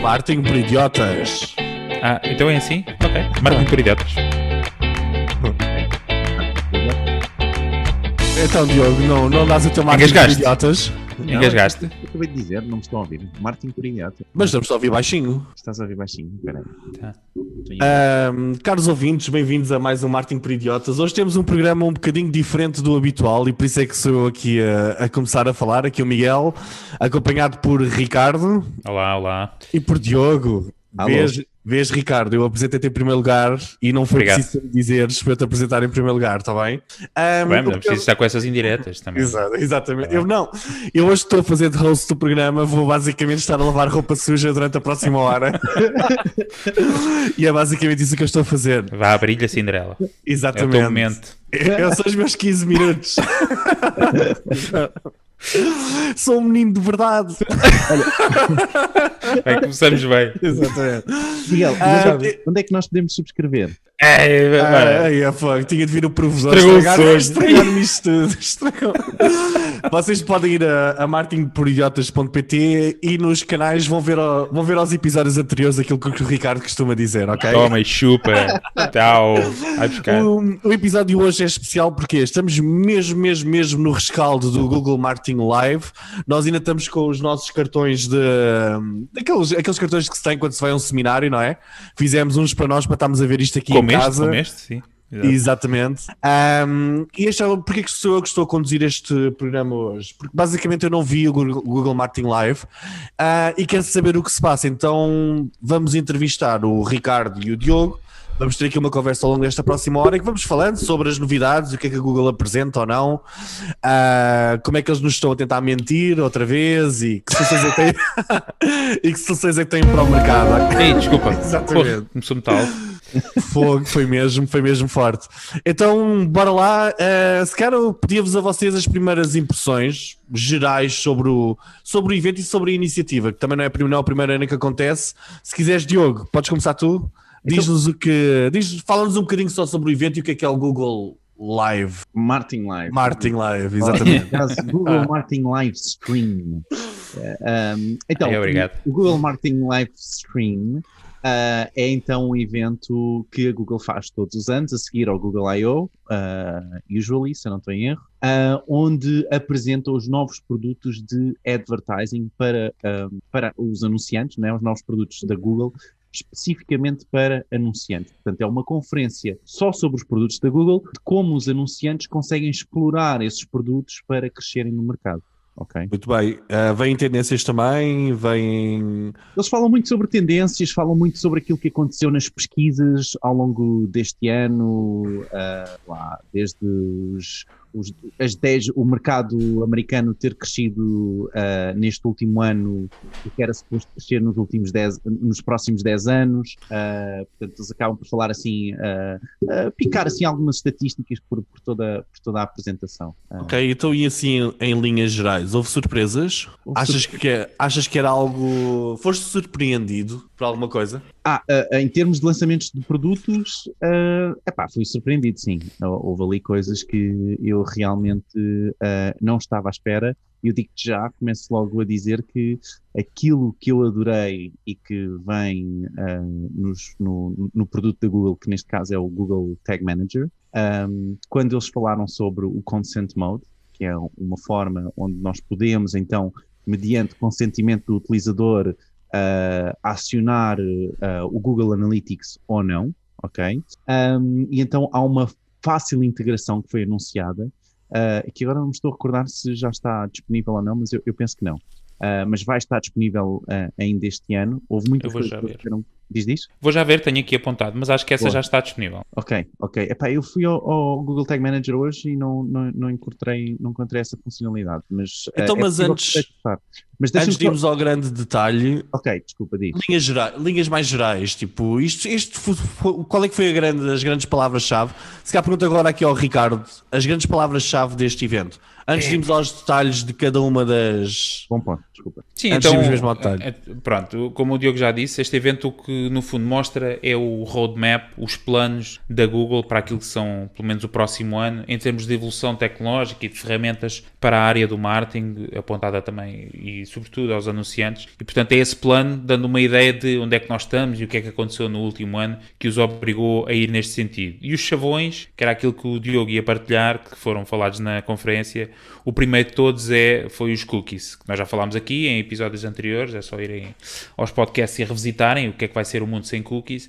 Martin por idiotas. Ah, então é assim? Ok. Marketing por idiotas. Então, Diogo, não, não dás o teu Martin por idiotas, Não, Engasgaste? eu Acabei de dizer, não me estão a ouvir. Martin por idiota. mas estamos a ouvir baixinho. Estás a ouvir baixinho, peraí. Tá. Ahm, caros ouvintes, bem-vindos a mais um Martin por Idiotas. Hoje temos um programa um bocadinho diferente do habitual e por isso é que sou eu aqui a, a começar a falar. Aqui o Miguel, acompanhado por Ricardo Olá, olá. e por Diogo. Alô. Vês, vês, Ricardo, eu apresentei-te em primeiro lugar e não foi Obrigado. preciso dizeres para eu te apresentar em primeiro lugar, está bem? Ahm, Bem, não preciso estar com essas indiretas também. Exato, exatamente. Eu não, eu hoje estou a fazer de host do programa, vou basicamente estar a lavar roupa suja durante a próxima hora. e é basicamente isso que eu estou a fazer. Vá a brilha Cinderela. É o Exatamente. teu momento. Eu sou os meus 15 minutos. sou um menino de verdade. Bem, começamos bem. Exatamente. Miguel, Ah, onde, é- onde é que nós podemos subscrever? É, Ah, vai. ai, é, tinha de vir o o estragar- sonho. estragar-me isto tudo. Estragou. Vocês podem ir a, a martinporidiotas.pt e nos canais vão ver, ao- vão ver aos episódios anteriores aquilo que o Ricardo costuma dizer, ok? Toma e chupa. Tchau. Vai buscar. O, o episódio de hoje é especial porque estamos mesmo, mesmo, mesmo no rescaldo do Google Marketing Live. Nós ainda estamos com os nossos cartões de. Aqueles, aqueles cartões que se tem quando se vai a um seminário, não é? Fizemos uns para nós para estarmos a ver isto aqui em casa. como este, sim. Exato. Exatamente. Um, e este é, porque é que sou eu que estou a conduzir este programa hoje? Porque basicamente eu não vi o Google, Marketing Live ah, e quero saber o que se passa. Então vamos entrevistar o Ricardo e o Diogo. Vamos ter aqui uma conversa ao longo desta próxima hora e que vamos falando sobre as novidades, o que é que a Google apresenta ou não, ah, como é que eles nos estão a tentar mentir outra vez e que soluções é que têm, e que soluções é que têm para o mercado. Ei, desculpa. Exatamente. Porra, começou metal. Fogo, foi mesmo, foi mesmo forte. Então, bora lá. Uh, se calhar eu pedia-vos a vocês as primeiras impressões gerais sobre o, sobre o evento e sobre a iniciativa, que também não é, não é o primeiro ano que acontece. Se quiseres, Diogo, podes começar tu. Diz-nos o que. Diz, Fala-nos um bocadinho só sobre o evento e o que é que é o Google Live. Martin Live. Marketing Live, exatamente. Google Marketing Live Stream. Eh, um, então, Ai, obrigado. o Google Marketing Live Stream ah, é então um evento que a Google faz todos os anos, a seguir ao Google I.O., ah, usually, se eu não estou em erro, ah, onde apresenta os novos produtos de advertising para, ah, para os anunciantes, né, os novos produtos da Google, especificamente para anunciantes. Portanto, é uma conferência só sobre os produtos da Google, de como os anunciantes conseguem explorar esses produtos para crescerem no mercado. Ok? Muito bem. Uh, vêm tendências também, vêm. Eles falam muito sobre tendências, falam muito sobre aquilo que aconteceu nas pesquisas ao longo deste ano, ah, lá, desde os, os- as 10, o mercado americano ter crescido ah, neste último ano, o que era suposto crescer nos últimos 10, nos próximos 10 anos. ah, portanto, eles acabam por falar assim, ah, picar assim algumas estatísticas por, por toda, por toda a apresentação. Ok, então e assim em linhas gerais, houve surpresas? Houve Achas que, é- achas que era algo. Foste surpreendido por alguma coisa? Ah, ah, em termos de lançamentos de produtos, ah, epá, fui surpreendido, sim. Houve ali coisas que eu realmente ah, não estava à espera. E eu digo-te já, começo logo a dizer que aquilo que eu adorei e que vem ah, nos- no, no produto da Google, que neste caso é o Google Tag Manager, ahm, quando eles falaram sobre o Consent Mode, que é uma forma onde nós podemos, então, mediante consentimento do utilizador, uh, acionar uh, o Google Analytics ou não, ok? Um, e então há uma fácil integração que foi anunciada, uh, que agora não me estou a recordar se já está disponível ou não, mas eu, eu penso que não. Uh, mas vai estar disponível ainda este ano. Houve muitas Eu vou coisas já que ver. Diz disso? Vou já ver, tenho aqui apontado, mas acho que essa Boa. já está disponível. Ok, ok. Epá, eu fui ao, ao Google Tag Manager hoje e não, não, não, encontrei, não encontrei essa funcionalidade. Mas, uh, Então, é mas antes-. Mas Antes de irmos ao grande detalhe, Ok, desculpa, diz. linhas, gera- linhas mais gerais, tipo, isto, isto qual é que foi a grande, as grandes palavras-chave? Se calhar pergunto agora aqui ao Ricardo, as grandes palavras-chave deste evento. Antes de irmos aos detalhes de cada uma das. Bom ponto, desculpa. Sim, Antes então, de irmos mesmo ao detalhe. é- é- pronto, como o Diogo já disse, este evento o que no fundo mostra é o roadmap, os planos da Google para aquilo que são, pelo menos, o próximo ano, em termos de evolução tecnológica e de ferramentas para a área do marketing, apontada também e, sobretudo, aos anunciantes. E, portanto, é esse plano dando uma ideia de onde é que nós estamos e o que é que aconteceu no último ano que os obrigou a ir neste sentido. E os chavões, que era aquilo que o Diogo ia partilhar, que foram falados na conferência, o primeiro de todos é, foi os cookies, que nós já falámos aqui em episódios anteriores, é só irem aos podcasts e revisitarem o que é que vai ser o mundo sem cookies.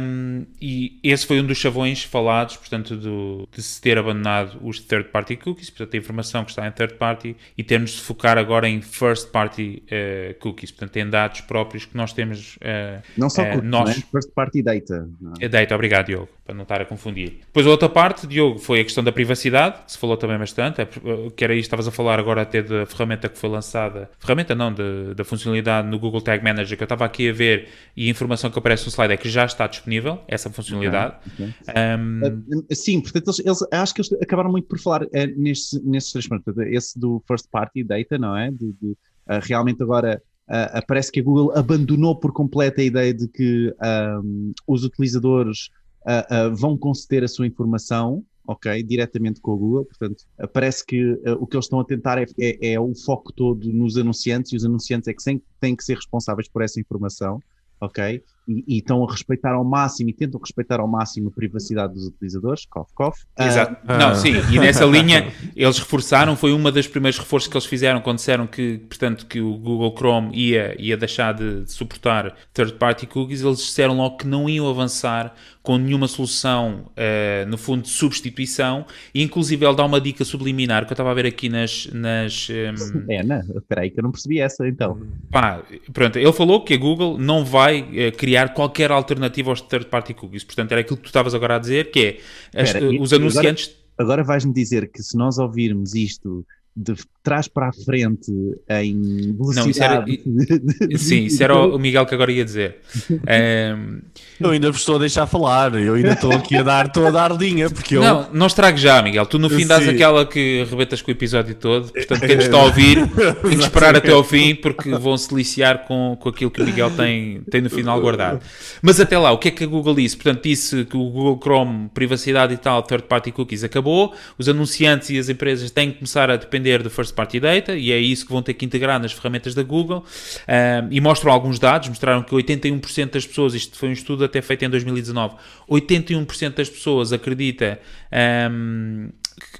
Um, e esse foi um dos chavões falados, portanto, do- de se ter abandonado os third-party cookies, portanto, a informação que está em third-party, e termos de focar agora em first-party eh, cookies, portanto, em dados próprios que nós temos. eh, Não só eh, cookies, nós, não é? First party data. é? data, obrigado Diogo, para não estar a confundir. Depois a outra parte, Diogo, foi a questão da privacidade, que se falou também bastante, que era isto, estavas a falar agora até da ferramenta que foi lançada, ferramenta não, de- da funcionalidade no Google Tag Manager, que eu estava aqui a ver e a informação que aparece no slide é que já está disponível, essa funcionalidade. Ok. Um, Uh, Sim, portanto, eles, eles- acho que eles acabaram muito por falar uh, nestes, nestes três pontos. Esse do first party data, não é? De, de, uh, realmente agora uh, parece que a Google abandonou por completo a ideia de que um, os utilizadores uh, uh, vão conceder a sua informação. Ok, diretamente com a Google, portanto, parece que uh, o que eles estão a tentar é, é- é o foco todo nos anunciantes e os anunciantes é que sem- têm que ser responsáveis por essa informação, ok? E, e estão a respeitar ao máximo e tentam respeitar ao máximo a privacidade dos utilizadores, cough, cough. Ah, Exato. Ah. Não, sim, e nessa linha eles reforçaram, foi uma das primeiros reforços que eles fizeram quando disseram que, portanto, que o Google Chrome ia, ia deixar de, de suportar third-party cookies, eles disseram logo que não iam avançar com nenhuma solução, eh, no fundo, de substituição, e inclusive ele dá uma dica subliminar, que eu estava a ver aqui nas... nas ehm, É, não, espera aí que eu não percebi essa, então. Pá, pronto, ele falou que a Google não vai eh, criar qualquer alternativa aos third-party cookies. Portanto, era aquilo que tu estavas agora a dizer, que é as- Espera, e- os e agora- anunciantes. Agora vais-me dizer que se nós ouvirmos isto de trás para a frente em Não, isso era- velocidade... Sim, isso era o Miguel que agora ia dizer. Ehm, Eu ainda vos estou a deixar falar, eu ainda estou aqui a dar, estou a dar linha, porque eu. Não, não estrague já, Miguel. Tu no fim dás Sim. aquela que arrebentas com o episódio todo. Portanto, quem nos está a ouvir tem que esperar até ao fim porque vão se deliciar com, com aquilo que o Miguel tem, tem no final guardado. Mas até lá, o que é que a Google disse? Portanto, disse que o Google Chrome, privacidade e tal, third party cookies acabou. Os anunciantes e as empresas têm que começar a depender do first party data e é isso que vão ter que integrar nas ferramentas da Google. Ahm, e mostram alguns dados, mostraram que 81% das pessoas, isto foi um estudo até feito em 2019, 81% das pessoas acredita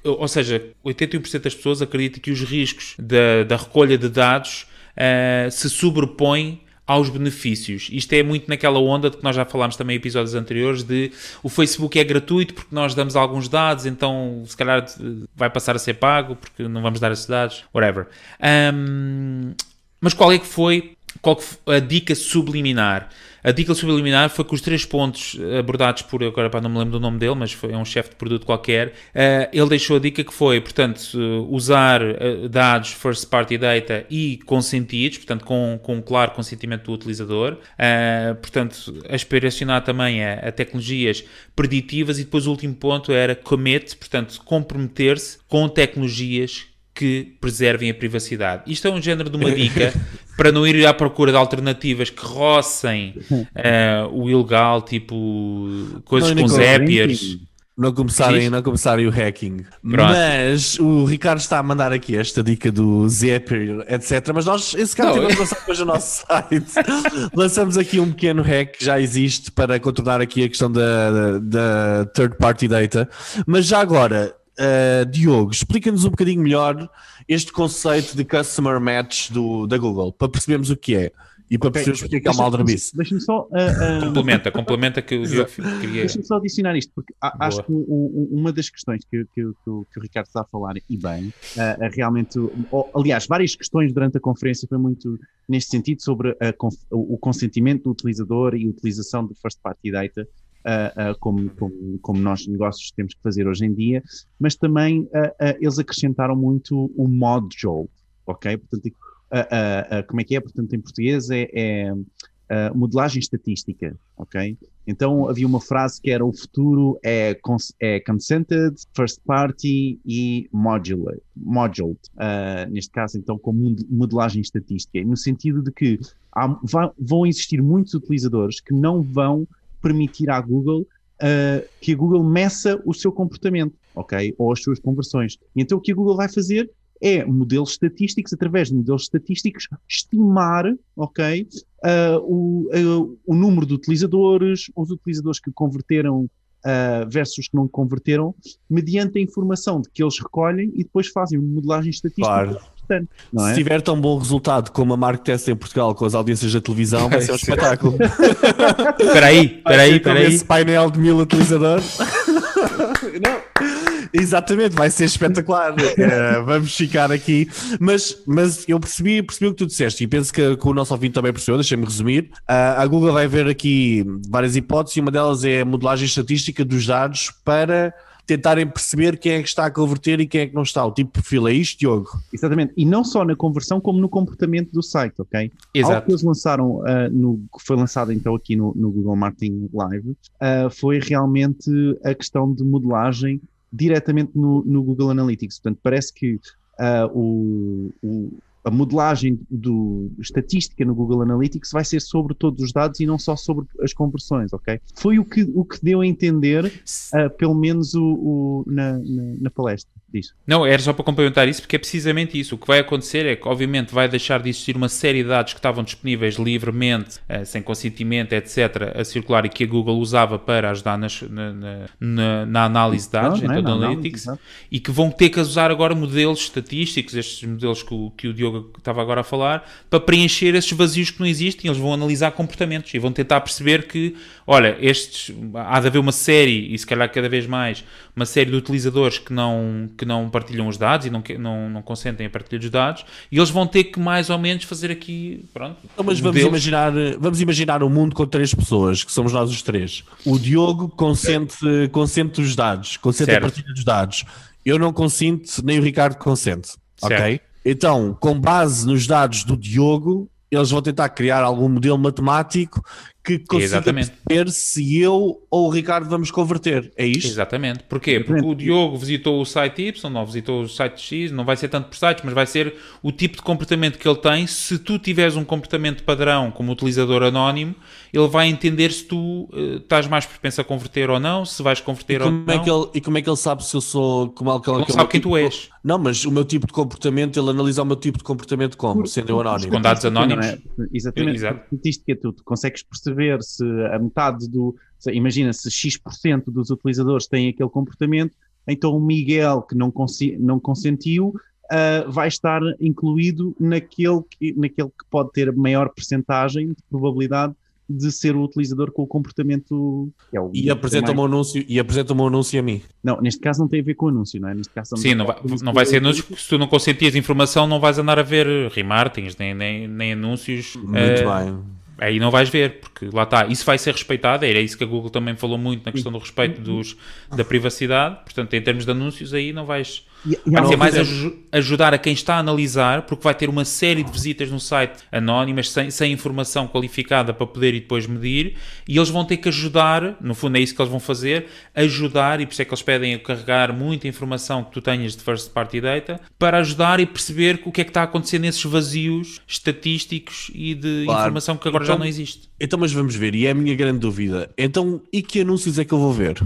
que- ou seja, 81% das pessoas acreditam que os riscos da, da recolha de dados ah, se sobrepõem aos benefícios. Isto é muito naquela onda de que nós já falámos também em episódios anteriores de o Facebook é gratuito porque nós damos alguns dados, então se calhar vai passar a ser pago porque não vamos dar esses dados, whatever. Ahm, mas qual é que foi qual que foi a dica subliminar? A dica subliminar foi que os três pontos abordados por, agora pá, não me lembro do nome dele, mas foi um chefe de produto qualquer, eh, ele deixou a dica que foi, portanto, eh, usar eh, dados first party data e consentidos, portanto, com, com um claro consentimento do utilizador, eh, portanto, aspiracionar também a, a tecnologias preditivas e depois o último ponto era commit, portanto, comprometer-se com tecnologias que preservem a privacidade. Isto é um género de uma dica para não ir à procura de alternativas que rocem eh, o ilegal, tipo coisas Não, com Zapiers. Não começarem, não começarem o hacking. Pronto. Mas o Ricardo está a mandar aqui esta dica do Zapier, etc. Mas nós, esse cara, tivemos eu- lançar depois no nosso site. Lançamos aqui um pequeno hack que já existe para contornar aqui a questão da, da, da third party data. Mas já agora, uh, Diogo, explica-nos um bocadinho melhor este conceito de customer match do, da Google, para percebermos o que é e para percebermos porque é que é uma aldrabice. Deixa-me só... ah, ah, Complementa, complementa que o Diogo queria. Deixa-me só adicionar isto, porque a- acho que o- o- uma das questões que, que- que o- que o Ricardo está a falar, e bem, ah, realmente, ou, aliás, várias questões durante a conferência foi muito neste sentido sobre a o o consentimento do utilizador e a utilização do first party data, ah, ah, como, como, como nós negócios temos que fazer hoje em dia, mas também eles acrescentaram muito o module, ok? Portanto, como é que é? Portanto, em português é, é, uh, modelagem estatística, ok? Então havia uma frase que era o futuro é, cons é consented, first party e modular, moduled, uh, neste caso então com modelagem estatística, no sentido de que há, vão existir muitos utilizadores que não vão permitir à Google uh, que a Google meça o seu comportamento, ok? Ou as suas conversões. Então o que a Google vai fazer é modelos estatísticos, através de modelos estatísticos, estimar, ok, uh, o, uh, o número de utilizadores, os utilizadores que converteram uh, versus que não converteram, mediante a informação de que eles recolhem e depois fazem uma modelagem estatística. Claro. É? Se tiver tão bom resultado como a Mark em Portugal com as audiências da televisão, vai ser um espetáculo. Espera aí, espera aí, espera aí. Esse painel de mil utilizadores. não. Exatamente, vai ser espetacular. uh, vamos ficar aqui. Mas, mas eu percebi, percebi o que tu disseste e penso que, que o nosso ouvinte também percebeu. Deixa-me resumir. Uh, a Google vai ver aqui várias hipóteses e uma delas é a modelagem estatística dos dados para tentarem perceber quem é que está a converter e quem é que não está. O tipo de perfil é isto, Diogo? Exatamente. E não só na conversão, como no comportamento do site, ok? Exato. Algo que eles lançaram, uh, no, que foi lançado então aqui no, no Google Marketing Live, uh, foi realmente a questão de modelagem diretamente no, no Google Analytics. Portanto, parece que uh, o, o, a modelagem do estatística no Google Analytics vai ser sobre todos os dados e não só sobre as conversões, ok? Foi o que, o que deu a entender, uh, pelo menos o, o na, na, na, palestra disso. Não, era só para complementar isso, porque é precisamente isso. O que vai acontecer é que, obviamente, vai deixar de existir uma série de dados que estavam disponíveis livremente, uh, sem consentimento, etc., a circular e que a Google usava para ajudar nas, na, na, na, análise de dados, não, então, é, Analytics, análise, e que vão ter que usar agora modelos estatísticos, estes modelos que o, que o Diogo Diogo estava agora a falar, para preencher esses vazios que não existem. Eles vão analisar comportamentos e vão tentar perceber que, olha, estes, há de haver uma série, e se calhar cada vez mais, uma série de utilizadores que não, que não partilham os dados e não, não, não consentem a partilha dos dados, e eles vão ter que mais ou menos fazer aqui, pronto. Então, mas vamos imaginar, vamos imaginar um mundo com três pessoas, que somos nós os três. O Diogo consente, consente os dados, consente certo. a partilha dos dados. Eu não consinto, nem o Ricardo consente. Certo. Ok? Então, com base nos dados do Diogo, eles vão tentar criar algum modelo matemático que consiga perceber se eu ou o Ricardo vamos converter. É isto? Exatamente. Porquê? Porque o Diogo visitou o site Y, não visitou o site X, não vai ser tanto por sites, mas vai ser o tipo de comportamento que ele tem. Se tu tiveres um comportamento padrão como utilizador anónimo, ele vai entender se tu uh, estás mais propenso a converter ou não, se vais converter ou é não. Que ele, e como é que ele sabe se eu sou... Como, ele, ele sabe quem tipo, tu és. Não, mas o meu tipo de comportamento, ele analisa o meu tipo de comportamento como? Sendo eu anónimo. Com dados anónimos. É? Exatamente. Exato. Estatística, tu, tu consegues perceber se a metade do. Imagina se X% dos utilizadores têm aquele comportamento, então o Miguel, que não, consi, não consentiu, uh, vai estar incluído naquele que, naquele que pode ter a maior percentagem de probabilidade de ser o utilizador com o comportamento é o e apresenta um anúncio e apresenta um anúncio a mim. Não, neste caso não tem a ver com anúncio, não é? Neste caso Sim, não vai, não vai ser anúncio porque se tu não consentias informação não vais andar a ver remartings nem, nem, nem anúncios. Muito uh, bem aí não vais ver, porque lá está, isso vai ser respeitado, era isso que a Google também falou muito na questão do respeito dos, da privacidade, portanto, em termos de anúncios, aí não vais, e, e vai ser mais ajudar a quem está a analisar, porque vai ter uma série de visitas no site anónimas, sem, sem informação qualificada para poder e depois medir, e eles vão ter que ajudar, no fundo é isso que eles vão fazer, ajudar, e por isso é que eles pedem a carregar muita informação que tu tenhas de first party data, para ajudar e perceber o que é que está a acontecer nesses vazios estatísticos e de claro. informação que agora então, já não existe. Então, mas vamos ver, e é a minha grande dúvida. Então, e que anúncios é que eu vou ver?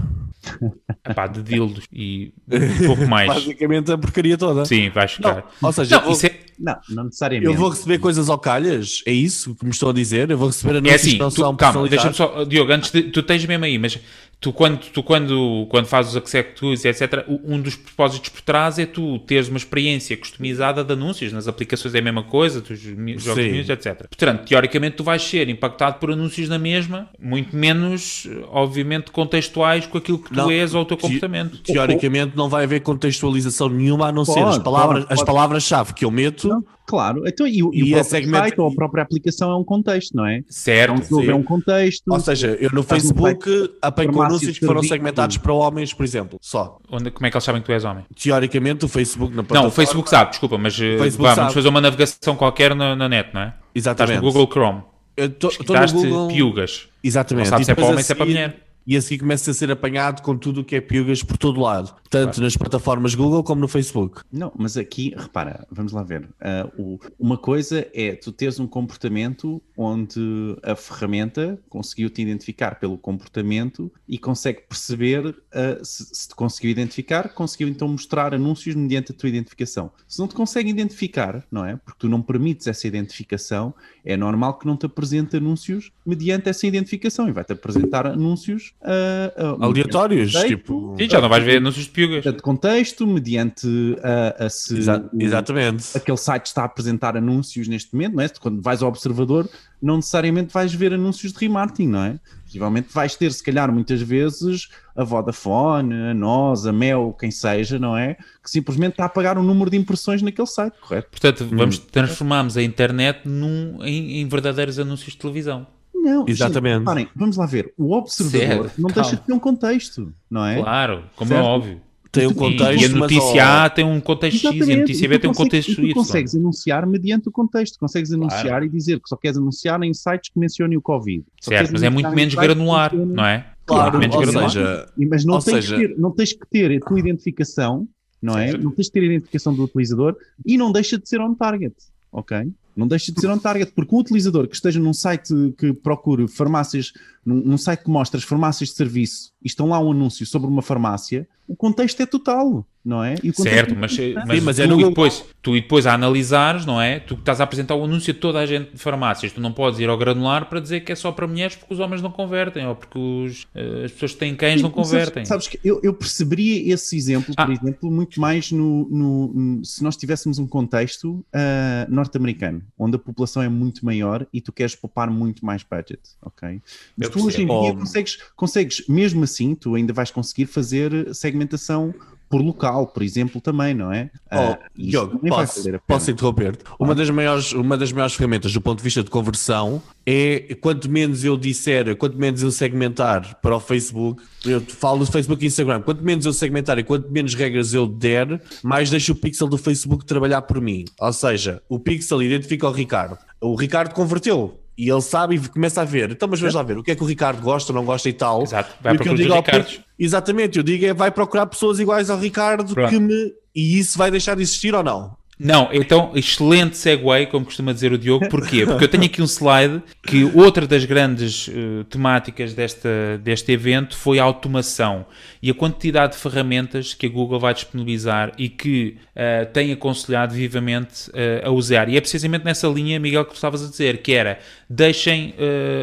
Epá, de dildos e um pouco mais. Basicamente a porcaria toda. Sim, vais ficar. Não, ou seja, não, vou... é... não, não, necessariamente. Eu vou receber coisas ao calhas, é isso que me estou a dizer? Eu vou receber anúncios é assim, tu, Calma, deixa-me só, Diogo, antes de, tu tens mesmo aí, mas tu quando, tu quando, quando fazes os executivos, etc., um dos propósitos por trás é tu teres uma experiência customizada de anúncios. Nas aplicações é a mesma coisa, tu jogos news, etc. Portanto, teoricamente tu vais ser impactado por anúncios na mesma, muito menos, obviamente, contextuais com aquilo que tu não, és ou o teu comportamento. Teoricamente não vai haver contextualização nenhuma a não ser as palavras-chave as palavras que eu meto. Não Claro, então, e, e, e o próprio segmento... site ou a própria aplicação é um contexto, não é? Certo. Um, é um contexto. Ou seja, eu no Facebook apanho anúncios que foram segmentados para homens, por exemplo, só. Onde, como é que eles sabem que tu és homem? Teoricamente o Facebook na plataforma... Não, o Facebook sabe, desculpa, mas eh, Facebook vá, vamos fazer uma navegação qualquer na, na net, não é? Exatamente. Estás no Google Chrome. Estou no Google... piugas. Exatamente. Não sabes se é para homem, se é para mulher e assim começa a ser apanhado com tudo o que é piugas por todo lado, tanto claro. nas plataformas Google como no Facebook. Não, mas aqui, repara, vamos lá ver. Uh, o, uma coisa é tu teres um comportamento onde a ferramenta conseguiu te identificar pelo comportamento e consegue perceber uh, se, se, te conseguiu identificar, conseguiu então mostrar anúncios mediante a tua identificação. Se não te consegue identificar, não é? Porque tu não permites essa identificação, é normal que não te apresente anúncios mediante essa identificação e vai-te apresentar anúncios uh, uh, aleatórios. Tipo, Sim, já não vais ver anúncios de piugas. De contexto, mediante a, a se Exa exatamente. aquele site está a apresentar anúncios neste momento, não é? Quando vais ao observador, não necessariamente vais ver anúncios de remarketing, não é? Possivelmente vais ter, se calhar, muitas vezes a Vodafone, a nós, a Mel, quem seja, não é? Que simplesmente está a pagar um número de impressões naquele site, correto? Portanto, vamos hum. transformarmos a internet num, em, em verdadeiros anúncios de televisão. Não, exatamente. Gente, parem, vamos lá ver. O observador certo, não calma. deixa de ter um contexto, não é? Claro, como é certo? é óbvio. Tem um contexto. E a notícia A tem um contexto X e a notícia B tem um contexto Y. Tu consegues anunciar mediante o contexto, consegues anunciar claro. e dizer que só queres anunciar em sites que mencionem o Covid. Só certo, mas é muito menos granular, não é? Claro, menos ou granular. seja, mas não tens, seja... ter, não tens que ter a tua identificação, não é? Não tens que ter a identificação do utilizador e não deixa de ser on target, ok? Não deixa de ser on target, porque um utilizador que esteja num site que procure farmácias, num, num site que mostra as farmácias de serviço e estão lá um anúncio sobre uma farmácia, o contexto é total não é? certo, mas, mas, mas tu, é no... e depois, tu e depois a analisares, não é? Tu estás a apresentar o anúncio a toda a gente de farmácias, tu não podes ir ao granular para dizer que é só para mulheres porque os homens não convertem ou porque os, uh, as pessoas que têm cães Sim, não convertem. Sabes, sabes, que eu, eu perceberia esse exemplo, por ah. exemplo, muito mais no, no, no, se nós tivéssemos um contexto uh, norte-americano, onde a população é muito maior e tu queres poupar muito mais budget, ok? Mas tu hoje em dia consegues, consegues, mesmo assim, tu ainda vais conseguir fazer segmentação por local, por exemplo, também, não é? Oh, uh, Diogo, posso, posso interromper-te? Uma, das maiores, uma das maiores ferramentas do ponto de vista de conversão é quanto menos eu disser, quanto menos eu segmentar para o Facebook, eu falo do Facebook e Instagram, quanto menos eu segmentar e quanto menos regras eu der, mais deixo o pixel do Facebook trabalhar por mim. Ou seja, o pixel identifica o Ricardo. O Ricardo converteu, e ele sabe e começa a ver. Então, mas vamos lá ver o que é que o Ricardo gosta, não gosta e tal. Exato, vai procurar os Ricardos. Exatamente, eu digo é vai procurar pessoas iguais ao Ricardo Pronto. que me. E isso vai deixar de existir ou não? Não, então, excelente segue, como costuma dizer o Diogo. Porquê? Porque eu tenho aqui um slide que outra das grandes uh, temáticas desta, deste evento foi a automação e a quantidade de ferramentas que a Google vai disponibilizar e que uh, tem aconselhado vivamente uh, a usar. E é precisamente nessa linha, Miguel, que tu estavas a dizer, que era deixem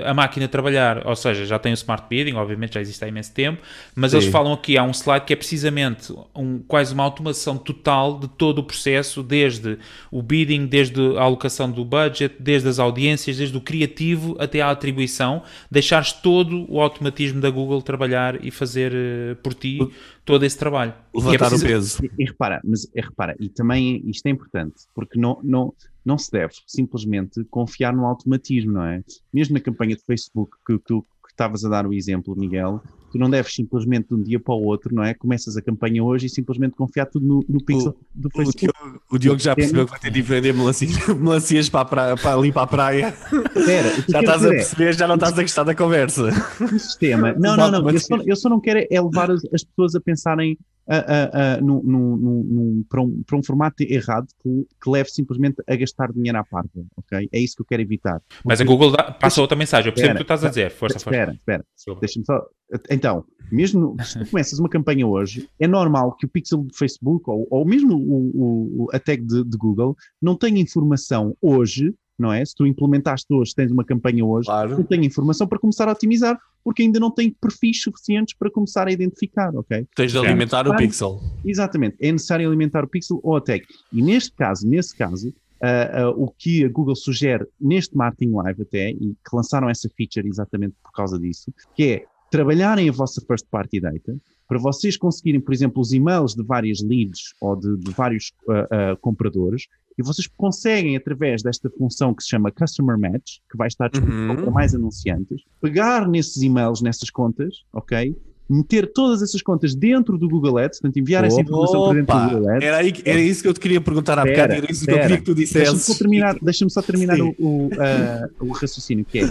a máquina trabalhar. Ou seja, já tem o Smart Bidding, obviamente já existe há imenso tempo, mas Sim. eles falam aqui, há um slide que é precisamente um, quase uma automação total de todo o processo de desde o bidding, desde a alocação do budget, desde as audiências, desde o criativo até à atribuição, deixares todo o automatismo da Google trabalhar e fazer uh, por ti todo esse trabalho. Levantar é preciso... o peso. E, e, repara, mas é, repara, e também isto é importante, porque não, não, não se deve simplesmente confiar no automatismo, não é? Mesmo na campanha de Facebook que tu estavas a dar o exemplo, Miguel, tu não deves simplesmente de um dia para o outro, não é? Começas a campanha hoje e simplesmente confiar tudo no, no pixel o, do Facebook. O Diogo, o Diogo já percebeu que vai ter de vender melancias, melancias para, praia, para ali para a praia. Espera, já estás a é perceber, é, já não estás a gostar da conversa. O sistema. Não, não, não. Eu só, eu só não quero é levar as, as pessoas a pensarem uh, uh, uh, num, num, num, para, um, para um formato errado que, que leve simplesmente a gastar dinheiro à parte, ok? É isso que eu quero evitar. Porque... Mas a Google dá, passa outra mensagem, eu percebo o que tu estás a dizer, força, força. Espera, espera, deixa-me só... Então, mesmo se tu começas uma campanha hoje, é normal que o pixel do Facebook ou, ou mesmo o, o, a tag de, de Google não tenha informação hoje não é? Se tu implementaste hoje, tens uma campanha hoje, claro. não tem informação para começar a otimizar, porque ainda não tem perfis suficientes para começar a identificar, ok? Tens de alimentar é o pixel. Exatamente, é necessário alimentar o pixel ou a tag. E neste caso, nesse caso, uh, uh, o que a Google sugere neste Marketing Live até, e que lançaram essa feature exatamente por causa disso, que é trabalharem a vossa first party data, para vocês conseguirem, por exemplo, os e-mails de várias leads ou de, de vários uh, uh, compradores, e vocês conseguem, através desta função que se chama Customer Match, que vai estar disponível uhum. para mais anunciantes, pegar nesses e-mails, nessas contas, ok? Meter todas essas contas dentro do Google Ads, portanto, enviar essa informação para dentro do Google Ads. Era, aí, era isso que eu te queria perguntar há bocado, era isso que eu queria que tu dissesse. Deixa-me só terminar, deixa só terminar o, o, uh, o raciocínio, que é,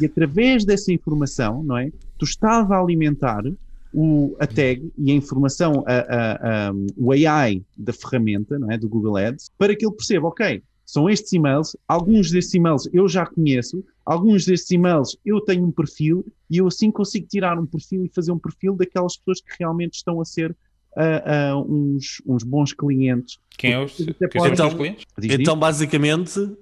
e através dessa informação, não é, tu estás a alimentar o, a tag e a informação, a, a, a, o AI da ferramenta, não é, do Google Ads, para que ele perceba, ok, são estes e-mails, alguns destes e-mails eu já conheço, alguns destes e-mails eu tenho um perfil e eu assim consigo tirar um perfil e fazer um perfil daquelas pessoas que realmente estão a ser uh, uh, uns, uns bons clientes. Quem é os, quem então, os clientes? Então, basicamente, uh,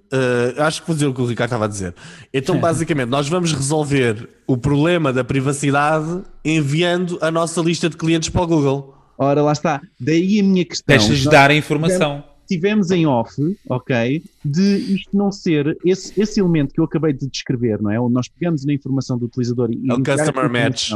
acho que vou dizer o que o Ricardo estava a dizer. Então, basicamente, nós vamos resolver o problema da privacidade enviando a nossa lista de clientes para o Google. Ora, lá está. Daí a minha questão. Deixas dar a informação tivemos em off, ok, de isto não ser esse, esse elemento que eu acabei de descrever, não é? Onde nós pegamos na informação do utilizador e é o customer match.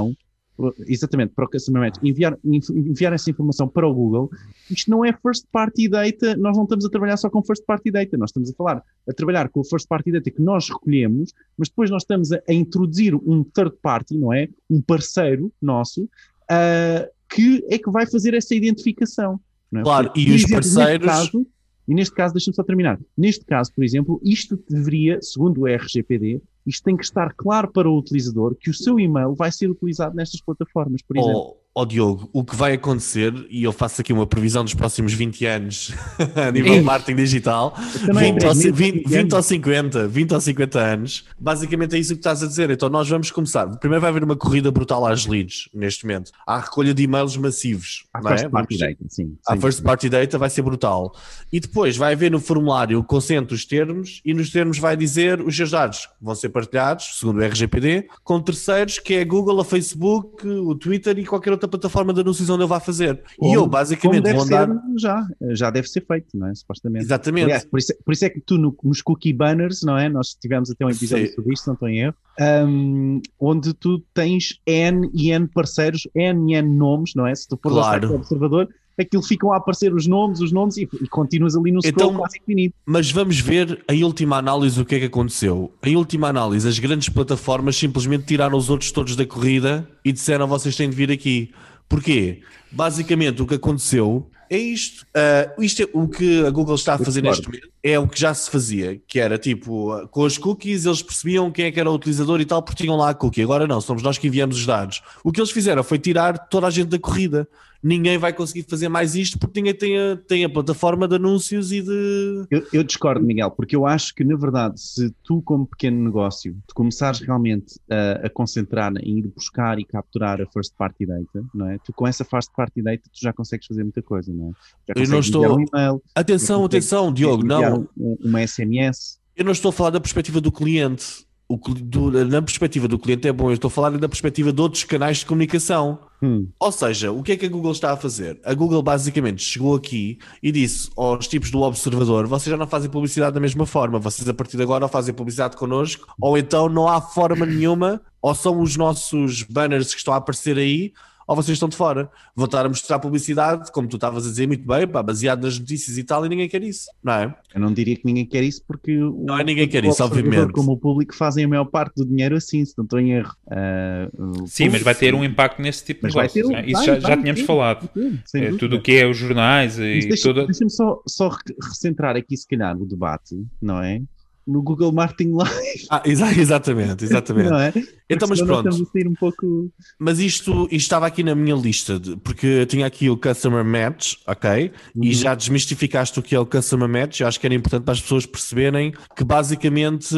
Exatamente, para o customer match, enviar, enviar essa informação para o Google. Isto não é first party data, nós não estamos a trabalhar só com first party data, nós estamos a falar, a trabalhar com o first party data que nós recolhemos, mas depois nós estamos a, a introduzir um third party, não é? Um parceiro nosso, uh, que é que vai fazer essa identificação. É? Claro, Porque, e os exemplo, parceiros. Neste caso, e neste caso, deixa-me só terminar. Neste caso, por exemplo, isto deveria, segundo o RGPD, isto tem que estar claro para o utilizador que o seu e-mail vai ser utilizado nestas plataformas, por exemplo. Oh, oh Diogo, o que vai acontecer, e eu faço aqui uma previsão dos próximos 20 anos a nível marketing digital, 20 ou, 20, 20 ou 50, 20 ou 50 anos, basicamente é isso que estás a dizer. Então nós vamos começar. Primeiro vai haver uma corrida brutal às leads, neste momento. Há recolha de e-mails massivos. A first é? party data, sim. A first party data vai ser brutal. E depois vai haver no formulário o consente os termos, e nos termos vai dizer os seus dados vão ser partilhados, segundo o RGPD, com terceiros, que é Google, a Facebook, o Twitter e qualquer outra plataforma de anúncios onde ele vai fazer. Como, e eu, basicamente, vou andar... Já, já deve ser feito, não é? Supostamente. Exatamente. Aliás, por, isso, por isso é que tu, no, nos cookie banners, não é? Nós tivemos até um episódio Sim. sobre isto, não estou em erro, um, onde tu tens N e N parceiros, N e N nomes, não é? Se tu for claro. observador, aquilo ficam a aparecer os nomes, os nomes e, e continuas ali no scroll então, quase infinito. Mas vamos ver em última análise o que é que aconteceu. Em última análise, as grandes plataformas simplesmente tiraram os outros todos da corrida e disseram vocês têm de vir aqui. Porquê? Basicamente o que aconteceu é isto. Uh, isto é o que a Google está a fazer neste momento. É o que já se fazia, que era tipo, com as cookies eles percebiam quem é que era o utilizador e tal, porque tinham lá a cookie. Agora não, somos nós que enviamos os dados. O que eles fizeram foi tirar toda a gente da corrida ninguém vai conseguir fazer mais isto porque ninguém tem a, tem a plataforma de anúncios e de. Eu, eu, discordo, Miguel, porque eu acho que, na verdade, se tu, como pequeno negócio, te começares realmente a, a concentrar em ir buscar e capturar a first party data, não é? Tu com essa first party data tu já consegues fazer muita coisa, não é? Eu não estou. Um email, atenção, atenção, Diogo, não. uma SMS. Eu não estou a falar da perspectiva do cliente o, do, na perspectiva do cliente é bom, eu estou a falar da perspectiva de outros canais de comunicação. Hum. Ou seja, o que é que a Google está a fazer? A Google basicamente chegou aqui e disse aos tipos do observador: vocês já não fazem publicidade da mesma forma, vocês a partir de agora fazem publicidade connosco, ou então não há forma nenhuma, ou são os nossos banners que estão a aparecer aí, ou vocês estão de fora. Vão estar a mostrar publicidade, como tu estavas a dizer muito bem, pá, baseado nas notícias e tal, e ninguém quer isso, não é? Eu não diria que ninguém quer isso porque. Não é ninguém quer isso, obviamente. Como o público fazem a maior parte do dinheiro assim, se não estou em erro. Uh, Sim, público, mas vai ter um impacto nesse tipo de negócio. Um, é? Isso vai, já, vai, já tínhamos falado. é, tudo o que é os jornais e deixa, toda. Deixa-me só, só recentrar aqui, se calhar, o debate, não é? No Google Marketing Live. Ah, exa exatamente, exatamente. Não é? Então, mas pronto. Um pouco... Mas isto, isto estava aqui na minha lista, de, porque tinha aqui o Customer Match, ok? Uhum. E já desmistificaste o que é o Customer Match. Eu acho que era importante para as pessoas perceberem que basicamente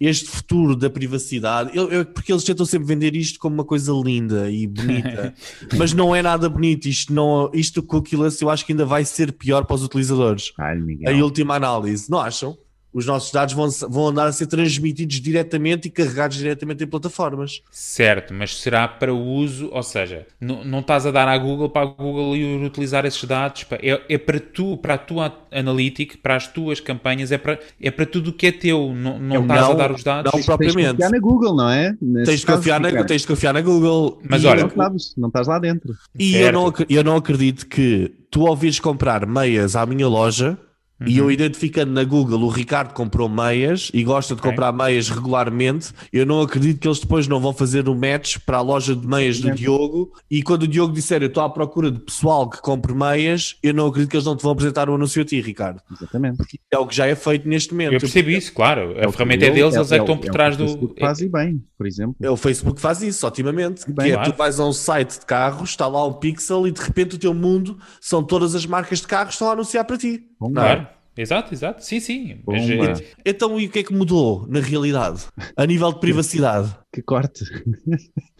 este futuro da privacidade, eu, eu, porque eles tentam sempre vender isto como uma coisa linda e bonita, mas não é nada bonito. Isto, não, isto com o eu acho que ainda vai ser pior para os utilizadores. Ai, a última análise, não acham? Os nossos dados vão, vão andar a ser transmitidos diretamente e carregados diretamente em plataformas. Certo, mas será para o uso, ou seja, não, não estás a dar à Google para a Google ir utilizar esses dados, é, é para tu, para a tua analytics, para as tuas campanhas, é para, é para tudo o que é teu, não, não estás não, a dar os dados. Não propriamente. Tens de confiar na Google, não é? tens de, confiar na, tens de confiar na Google. Mas e olha, não, sabes, não estás lá dentro. E eu não, eu não acredito que tu ouvires comprar meias à minha loja E eu identificando na Google o Ricardo comprou meias e gosta de Ok. comprar meias regularmente, eu não acredito que eles depois não vão fazer o match para a loja de meias do. Diogo. E quando o Diogo disser eu estou à procura de pessoal que compre meias, eu não acredito que eles não te vão apresentar o anúncio a ti, Ricardo. Exatamente. Porque é o que já é feito neste momento. Eu percebo isso, claro. A o ferramenta é deles, eu- eles é que estão por é o trás do. Facebook Faz e bem, por exemplo. É o Facebook faz isso, otimamente. Bem, que é, claro. tu vais a um site de carros, está lá um pixel e de repente o teu mundo são todas as marcas de carros que estão a anunciar para ti. Bom, é? Claro. Exato, exato. Sim, sim. É- Então, e o que é que mudou na realidade? A nível de privacidade? Que corte.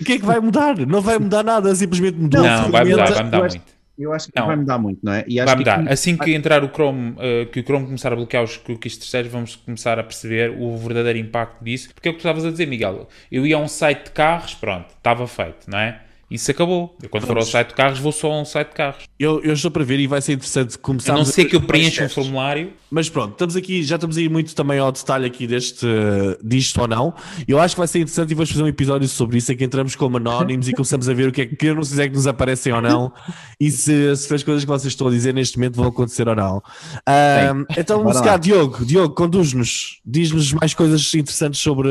O que é que vai mudar? Não vai mudar nada, simplesmente mudou Não, vai mudar, vai mudar eu acho- muito. Eu acho que Não. vai mudar muito, não é? E acho Vai que mudar. aqui- Assim que entrar o Chrome, eh, que o Chrome começar a bloquear os cookies terceiros, vamos começar a perceber o verdadeiro impacto disso. Porque é o que tu estavas a dizer, Miguel. Eu ia a um site de carros, pronto, estava feito, não é? Isso acabou. Eu quando for ao Vamos. site de carros, vou só a um site de carros. Eu, eu estou para ver e vai ser interessante A começar. não ser que eu preencha um formulário. Mas pronto, estamos aqui, já estamos a ir muito também ao detalhe aqui deste, disto ou não. Eu acho que vai ser interessante e vamos fazer um episódio sobre isso, em que entramos como anónimos e começamos a ver o que é que anúncios é que nos aparecem ou não e se, se as coisas que vocês estão a dizer neste momento vão acontecer ou não. Então, se lá. calhar, Diogo, Diogo, conduz-nos, diz-nos mais coisas interessantes sobre.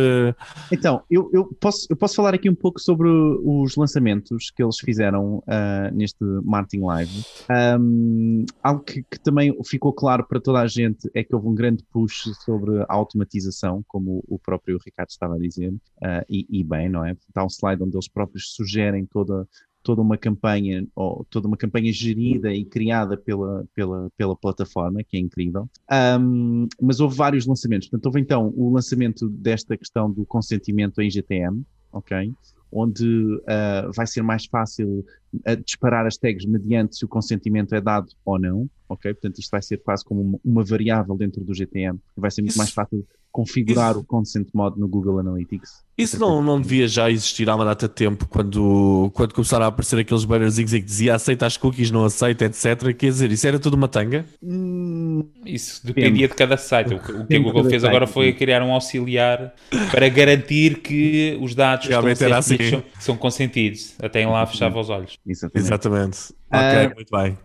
Então, eu, eu, posso, eu posso falar aqui um pouco sobre os lançamentos que eles fizeram ah, neste Martin Live. Ahm, algo que, que também ficou claro para toda a gente é que houve um grande push sobre a automatização, como o próprio Ricardo estava a dizer, ah, e, e bem, não é? Está um slide onde eles próprios sugerem toda, toda uma campanha, ou toda uma campanha gerida e criada pela, pela, pela plataforma, que é incrível. Um, mas houve vários lançamentos. Portanto, houve então o lançamento desta questão do consentimento em GTM, ok? Onde uh, vai ser mais fácil uh, disparar as tags mediante se o consentimento é dado ou não, ok? Portanto, isto vai ser quase como uma, uma variável dentro do GTM, vai ser muito Isso- mais fácil configurar isso- o consent mode no Google Analytics. Isso não, não devia já existir há uma data de tempo, quando, quando começaram a aparecer aqueles bannerzinhos em que dizia aceita as cookies, não aceita, etc. Quer dizer, isso era tudo uma tanga? Hum, Isso dependia de cada site. O que, o que a Google fez site, agora foi sim. criar um auxiliar para garantir que os dados que Realmente assim. são, são consentidos. Até em lá fechava os olhos. exatamente. Exatamente. Ok, muito bem.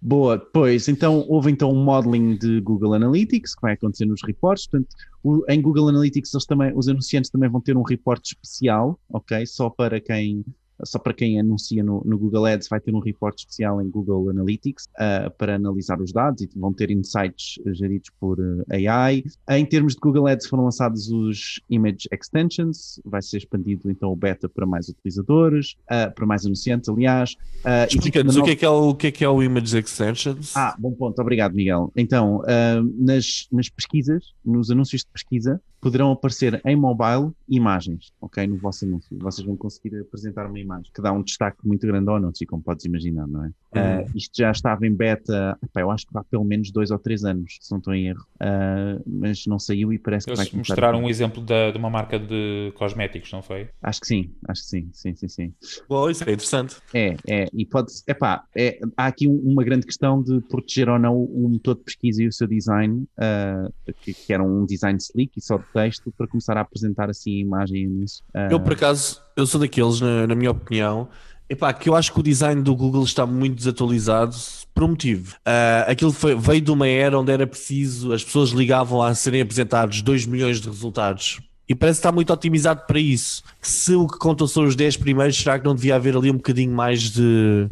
Boa, pois, então houve então um modeling de Google Analytics que vai acontecer nos reportes, portanto, o- em Google Analytics eles também, os anunciantes também vão ter um report especial, ok, só para quem só para quem anuncia no, no Google Ads vai ter um report especial em Google Analytics ah, para analisar os dados e vão ter insights eh, geridos por eh, AI. Em termos de Google Ads foram lançados os Image Extensions, vai ser expandido então o beta para mais utilizadores, ah, para mais anunciantes, aliás. Existe Explica-nos uma o que, é que é o, o que é que é o Image Extensions. ah, bom ponto, obrigado, Miguel. Então, ah, nas, nas pesquisas, nos anúncios de pesquisa, poderão aparecer em mobile imagens, ok? No vosso anúncio. Vocês vão conseguir apresentar uma imagem que dá um destaque muito grande ao anúncio, como podes imaginar, não é? Ah, isto já estava em beta, epá, eu acho que há pelo menos dois ou três anos, se não estou em erro, Ah, mas não saiu e parece que vai Eles começar a- mostraram um exemplo da- de uma marca de cosméticos, não foi? Acho que sim, acho que sim, sim, sim, sim. Bom, isso é interessante. É, é, e pode epá, é, há aqui um- uma grande questão de proteger ou não o motor de pesquisa e o seu design, ah, que, que era um design slick e só de texto, para começar a apresentar assim a imagem nisso. Eu, por acaso, eu sou daqueles, na, na minha opinião, epá, que eu acho que o design do Google está muito desatualizado por um motivo. Ah, aquilo foi- veio de uma era onde era preciso, as pessoas ligavam a serem apresentados 2 milhões de resultados. E parece que está muito otimizado para isso. Se o que contam são os 10 primeiros, será que não devia haver ali um bocadinho mais de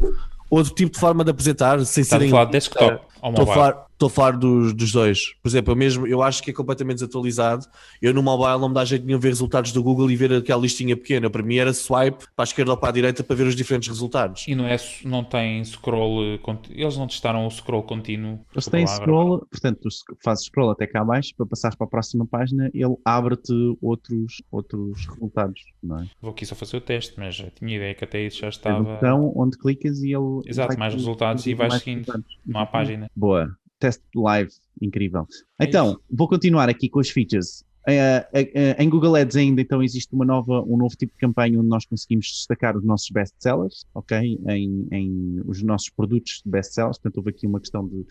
outro tipo de forma de apresentar, sem Está a serem. falar de desktop ou Estou a falar, estou a falar dos, dos dois. Por exemplo, eu mesmo, eu acho que é completamente desatualizado. Eu no mobile não me dá jeito nenhum ver resultados do Google e ver aquela listinha pequena. Para mim era swipe para a esquerda ou para a direita para ver os diferentes resultados. E não, é, não tem scroll. eh, Eles não testaram o scroll contínuo. Eles têm scroll, portanto, tu fazes scroll até cá abaixo para passares para a próxima página, ele abre-te outros, outros resultados, não é? Vou aqui só fazer o teste, mas já tinha ideia que até isso já estava. botão onde clicas e ele. Exato, mais resultados e vais seguindo. Não há página. Boa. Teste live, incrível. É Então, isso. vou continuar aqui com as features. Eh, eh, eh, em Google Ads ainda então existe uma nova, um novo tipo de campanha onde nós conseguimos destacar os nossos best sellers, ok? Em, em os nossos produtos de best sellers. Portanto, houve aqui uma questão de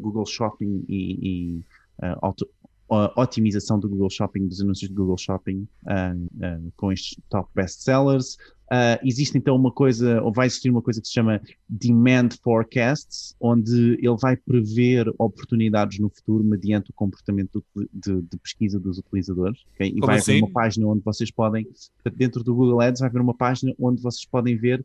Google Shopping e, e, auto- otimização do Google Shopping, dos anúncios de Google Shopping com estes top best sellers. Uh, existe então uma coisa, ou vai existir uma coisa que se chama Demand Forecasts, onde ele vai prever oportunidades no futuro mediante o comportamento de, de, de pesquisa dos utilizadores. Okay? E Como vai assim? haver uma página onde vocês podem, dentro do Google Ads, vai haver uma página onde vocês podem ver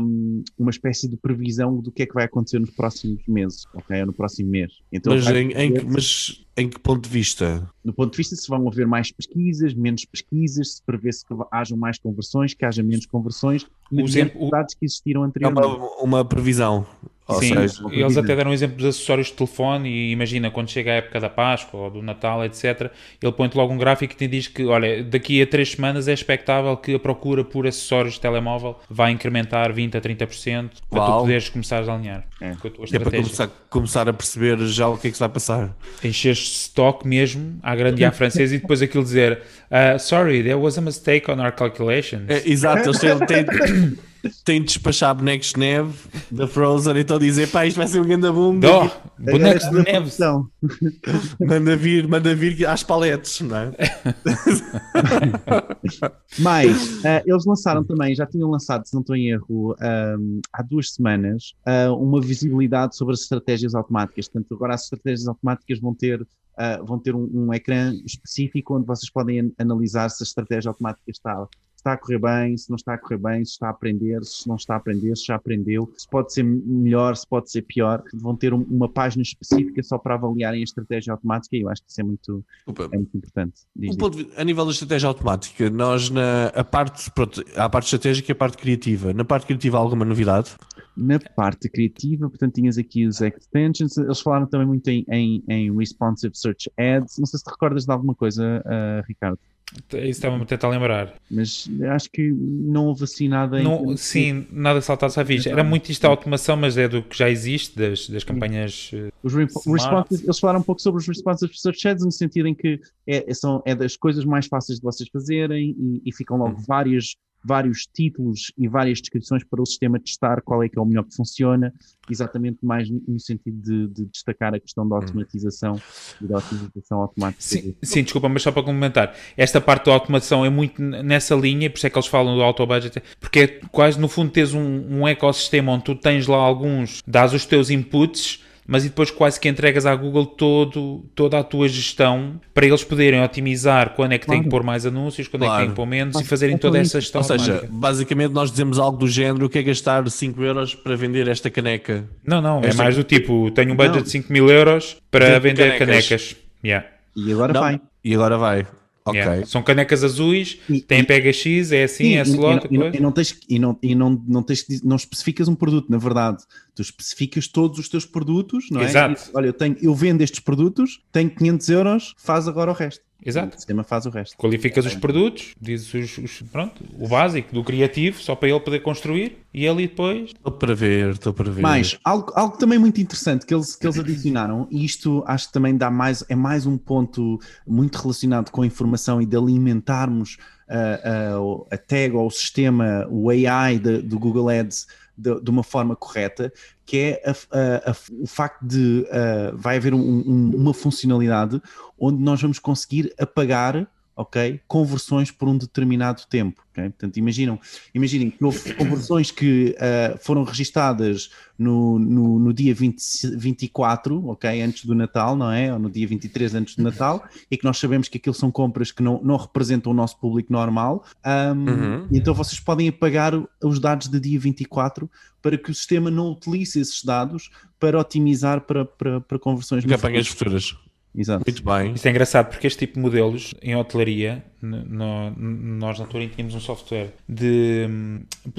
um, uma espécie de previsão do que é que vai acontecer nos próximos meses, ok? Ou no próximo mês. Então, Mas em, em mas em que ponto de vista? no ponto de vista se vão haver mais pesquisas, menos pesquisas, se prevê-se que hajam mais conversões, que haja menos conversões, mediante dados que existiram É anteriormente. uma, uma previsão. Ou Sim, seja, eles até deram exemplo dos acessórios de telefone e imagina quando chega a época da Páscoa ou do Natal, etc. Ele põe-te logo um gráfico e te diz que, olha, daqui a três semanas é expectável que a procura por acessórios de telemóvel vai incrementar 20 a 30% para Uau. tu poderes começar a alinhar É. com a tua é para começar, começar a perceber já o que é que se vai passar. Encheres stock mesmo à grande e à francesa e depois aquilo dizer "Ah, sorry, there was a mistake on our calculations. É, exato, eles têm, têm, têm de despachar bonecos de neve da Frozen e estão a dizer pá, isto vai ser um grande boom. Dó, bonecos de da neve. produção. Manda vir, manda vir às paletes, não é? Mas eh, eles lançaram também, já tinham lançado, se não estou em erro, ahm, há duas semanas, ah, uma visibilidade sobre as estratégias automáticas. Portanto, agora as estratégias automáticas vão ter, ah, vão ter um, um ecrã específico onde vocês podem an- analisar se a estratégia automática está, está a correr bem, se não está a correr bem, se está a aprender, se não está a aprender, se já aprendeu, se pode ser melhor, se pode ser pior. Vão ter um- uma página específica só para avaliarem a estratégia automática e eu acho que isso é muito, é muito importante. Diz, Um ponto a nível da estratégia automática, nós na a parte, pronto, há a parte estratégica e a parte criativa. Na parte criativa há alguma novidade? Na parte criativa, portanto, tinhas aqui os extensions, eles falaram também muito em, em, em responsive search ads. Não sei se te recordas de alguma coisa, ah, Ricardo, Isso estava-me a tentar lembrar. mas acho que não houve assim nada. em Não, de- sim, nada saltasse à vista. Era muito isto a automação, mas é do que já existe, das, das campanhas. eh, Os re- Smart. responsive, eles falaram um pouco sobre os responsive search ads, no sentido em que é, são, é das coisas mais fáceis de vocês fazerem e, e ficam logo vários, vários títulos e várias descrições para o sistema testar qual é que é o melhor que funciona, exatamente mais no sentido de, de destacar a questão da automatização e da otimização automática. Sim, sim, desculpa, mas só para complementar. Esta parte da automação é muito nessa linha, por isso é que eles falam do auto-budget, porque é quase no fundo tens um, um ecossistema onde tu tens lá alguns, dás os teus inputs, mas e depois quase que entregas à Google todo, toda a tua gestão para eles poderem otimizar quando é que têm que Claro. pôr mais anúncios, quando é que Claro. têm que pôr menos e Claro. fazerem É toda essa gestão Ou seja, automática. basicamente nós dizemos algo do género que é gastar 5 euros para vender esta caneca. Não, não, é Esta- mais do tipo, tenho um budget Não. de 5 mil euros para Vende vender canecas. canecas. Yeah. E agora Não, vai. E agora vai. Ok. Yeah. São canecas azuis, E- têm e- PHX, é assim, é slot. e, e, não- e tens e não e não não tens não especificas um produto, na verdade, tu especificas todos os teus produtos, não é? Exato. Olha, eu tenho, eu vendo estes produtos, tenho 500 euros, faz agora o resto. Exato. O sistema faz o resto. Qualificas os produtos, dizes os, os- pronto, o básico do criativo, só para ele poder construir, e ele depois. Estou para ver, estou para ver. Mas algo, algo também muito interessante que eles, que eles adicionaram, e isto acho que também dá mais, é mais um ponto muito relacionado com a informação e de alimentarmos ah, ah, o- a tag ou o sistema, o AI de- do Google Ads de, de uma forma correta, que é a- a- a- o facto de ah, vai haver um- um- uma funcionalidade onde nós vamos conseguir apagar ok? Conversões por um determinado tempo, ok? Portanto, imaginam, imaginem que houve conversões que ah, foram registadas no, no, no dia 20, 24, ok? Antes do Natal, não é? Ou no dia 23 antes do Natal, e que nós sabemos que aquilo são compras que não, não representam o nosso público normal. Ahm, Uhum. Então vocês podem apagar os dados de dia 24 para que o sistema não utilize esses dados para otimizar para, para, para conversões Campanhas futuras. Exato. Muito bem. Isto é engraçado porque este tipo de modelos em hotelaria, no- nós na Turing tínhamos um software de,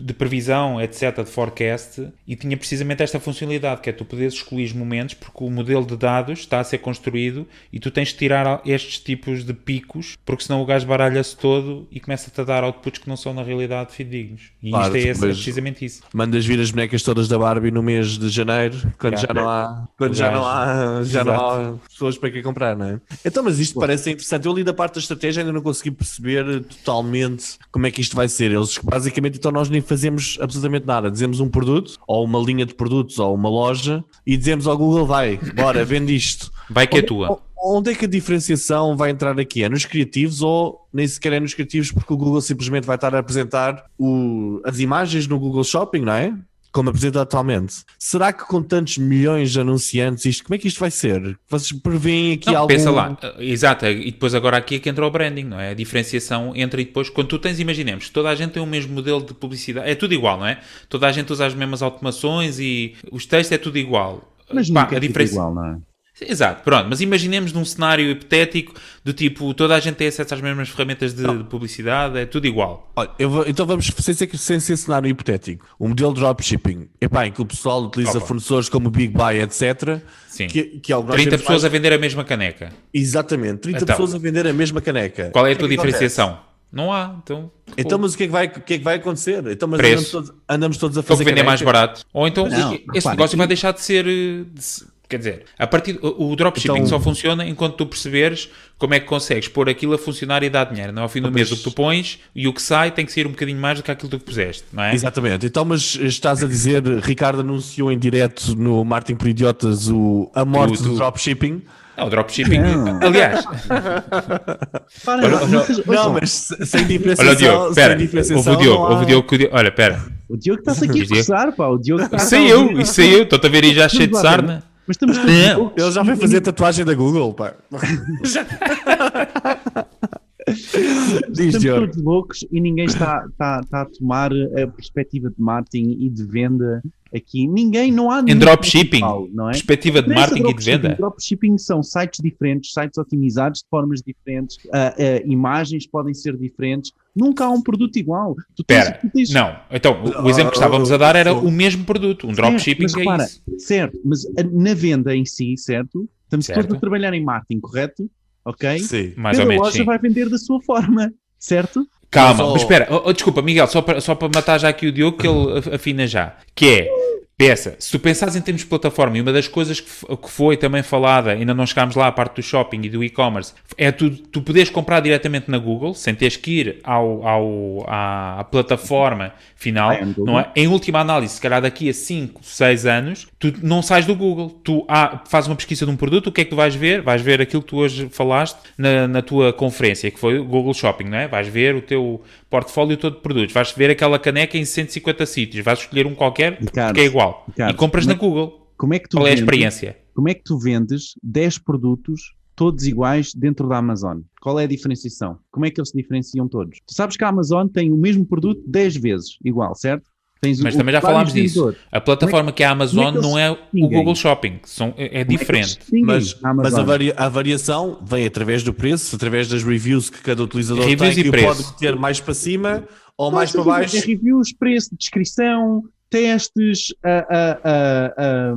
de previsão, etc., de forecast, e tinha precisamente esta funcionalidade, que é tu poderes escolher os momentos, porque o modelo de dados está a ser construído e tu tens de tirar estes tipos de picos, porque senão o gajo baralha-se todo e começa-te a dar outputs que não são na realidade fidedignos. E Claro, isto é, esse- é precisamente isso. Mandas vir as bonecas todas da Barbie no mês de janeiro, quando Já. já não há, quando já não há, já não há pessoas para que comprar, não é? Então, mas isto parece interessante. Eu ali da parte da estratégia ainda não consegui perceber totalmente como é que isto vai ser. Eles basicamente, então nós nem fazemos absolutamente nada. Dizemos um produto, ou uma linha de produtos, ou uma loja, e dizemos ao Google, vai, bora, vende isto. Vai que é tua. Onde é que a diferenciação vai entrar aqui? É nos criativos ou nem sequer é nos criativos porque o Google simplesmente vai estar a apresentar o, as imagens no Google Shopping, não é? Como apresenta atualmente. Será que com tantos milhões de anunciantes, isto, como é que isto vai ser? Vocês preveem aqui Não, algum... pensa lá, exato, e depois agora aqui é que entra o branding, não é? A diferenciação entre e depois, quando tu tens, imaginemos, toda a gente tem o mesmo modelo de publicidade, é tudo igual, não é? Toda a gente usa as mesmas automações e os textos é tudo igual. Mas Pá, nunca é a tudo diferença... igual, não é? Exato, pronto, mas imaginemos num cenário hipotético do tipo, toda a gente tem acesso às mesmas ferramentas de, de publicidade, é tudo igual. Olha, vou- então vamos, sem ser, sem ser cenário hipotético, o modelo de dropshipping, epá, em que o pessoal utiliza Opa. fornecedores como o Big Buy, etc. Sim. Que, que algo nós 30 temos pessoas mais- a vender a mesma caneca. Exatamente, 30 Então. pessoas a vender a mesma caneca. Qual é a que tua acontece? diferenciação? Não há, então. Então, mas o que é que vai, que é que vai acontecer? Então, mas andamos todos, andamos todos a Vou fazer vender mais caneca? barato. Ou então Não, esse repara, negócio vai deixar de ser. eh, de quer dizer, a partir o o dropshipping Então- só funciona enquanto tu perceberes como é que consegues pôr aquilo a funcionar e dar dinheiro. Não é? Ao fim do mês o que tu pões e o que sai tem que sair um bocadinho mais do que aquilo que tu puseste, não é? Exatamente. Então, mas estás a dizer, Ricardo anunciou em direto no Martin por Idiotas o, a morte do tu- dropshipping. Não, o dropshipping. Não. Aliás, Para, Olha, não, olha, Não, mas se- sem diferenciação. olha o Diogo, sem diferenciação Houve o Diogo, houve o Diogo que o Diogo- Olha, espera. O Diogo está-se aqui a coçar, pá. O Diogo está Isso sei eu, isso sei eu. Estou-te a ver aí já cheio de ver. sarna. Mas estamos loucos. Ele já foi fazer tatuagem da Google, pá. Diz, Estamos todos loucos e ninguém está, está, está a tomar a perspectiva de marketing e de venda aqui. Ninguém, não há Em nenhum dropshipping, principal, não é? perspectiva de é marketing e de venda. Dropshipping são sites diferentes, sites otimizados de formas diferentes, ah, ah, imagens podem ser diferentes. Nunca há um produto igual. Tu tens- Espera, tu tens- não. Então, o exemplo que estávamos a dar era o mesmo produto. Um dropshipping mas é repara, isso. Certo, mas na venda em si, certo? Estamos Certo. todos a trabalhar em marketing, correto? Ok? Sim. Mais Cada ou menos, loja sim. vai vender da sua forma, certo? Calma, Mas, mas, espera, oh, oh, desculpa, Miguel, só para, só para matar já aqui o Diogo, que ele af- afina já. Que é, peça, se tu pensares em termos de plataforma, e uma das coisas que, foi também falada, ainda não chegámos lá à parte do shopping e do e-commerce, é tu, tu poderes comprar diretamente na Google, sem teres que ir ao, ao, à, plataforma final, é não é? Em última análise, se calhar daqui a 5, 6 anos, tu não sais do Google. Tu ah, fazes uma pesquisa de um produto, o que é que tu vais ver? Vais ver aquilo que tu hoje falaste na, na tua conferência, que foi o Google Shopping, não é? Vais ver o teu portfólio todo de produtos, vais ver aquela caneca em 150 sítios, vais escolher um qualquer Ricardo, que é igual Ricardo, e compras na é- Google. Como é que tu Qual é a vendes- experiência? Como é que tu vendes 10 produtos todos iguais dentro da Amazon? Qual é a diferenciação? Como é que eles se diferenciam todos? Tu sabes que a Amazon tem o mesmo produto 10 vezes igual, certo? Tens Mas o- também já falámos disso. A plataforma que é a Amazon é que não é o? Google Shopping, são, é, é é que diferente. Mas, a mas Amazon? a, varia- a variação vem através do preço, através das reviews que cada utilizador Reviews tem, e que preço. pode ter mais para cima ou Não, mais para baixo. Tem reviews, preço, descrição, testes, ah, ah, ah, ah,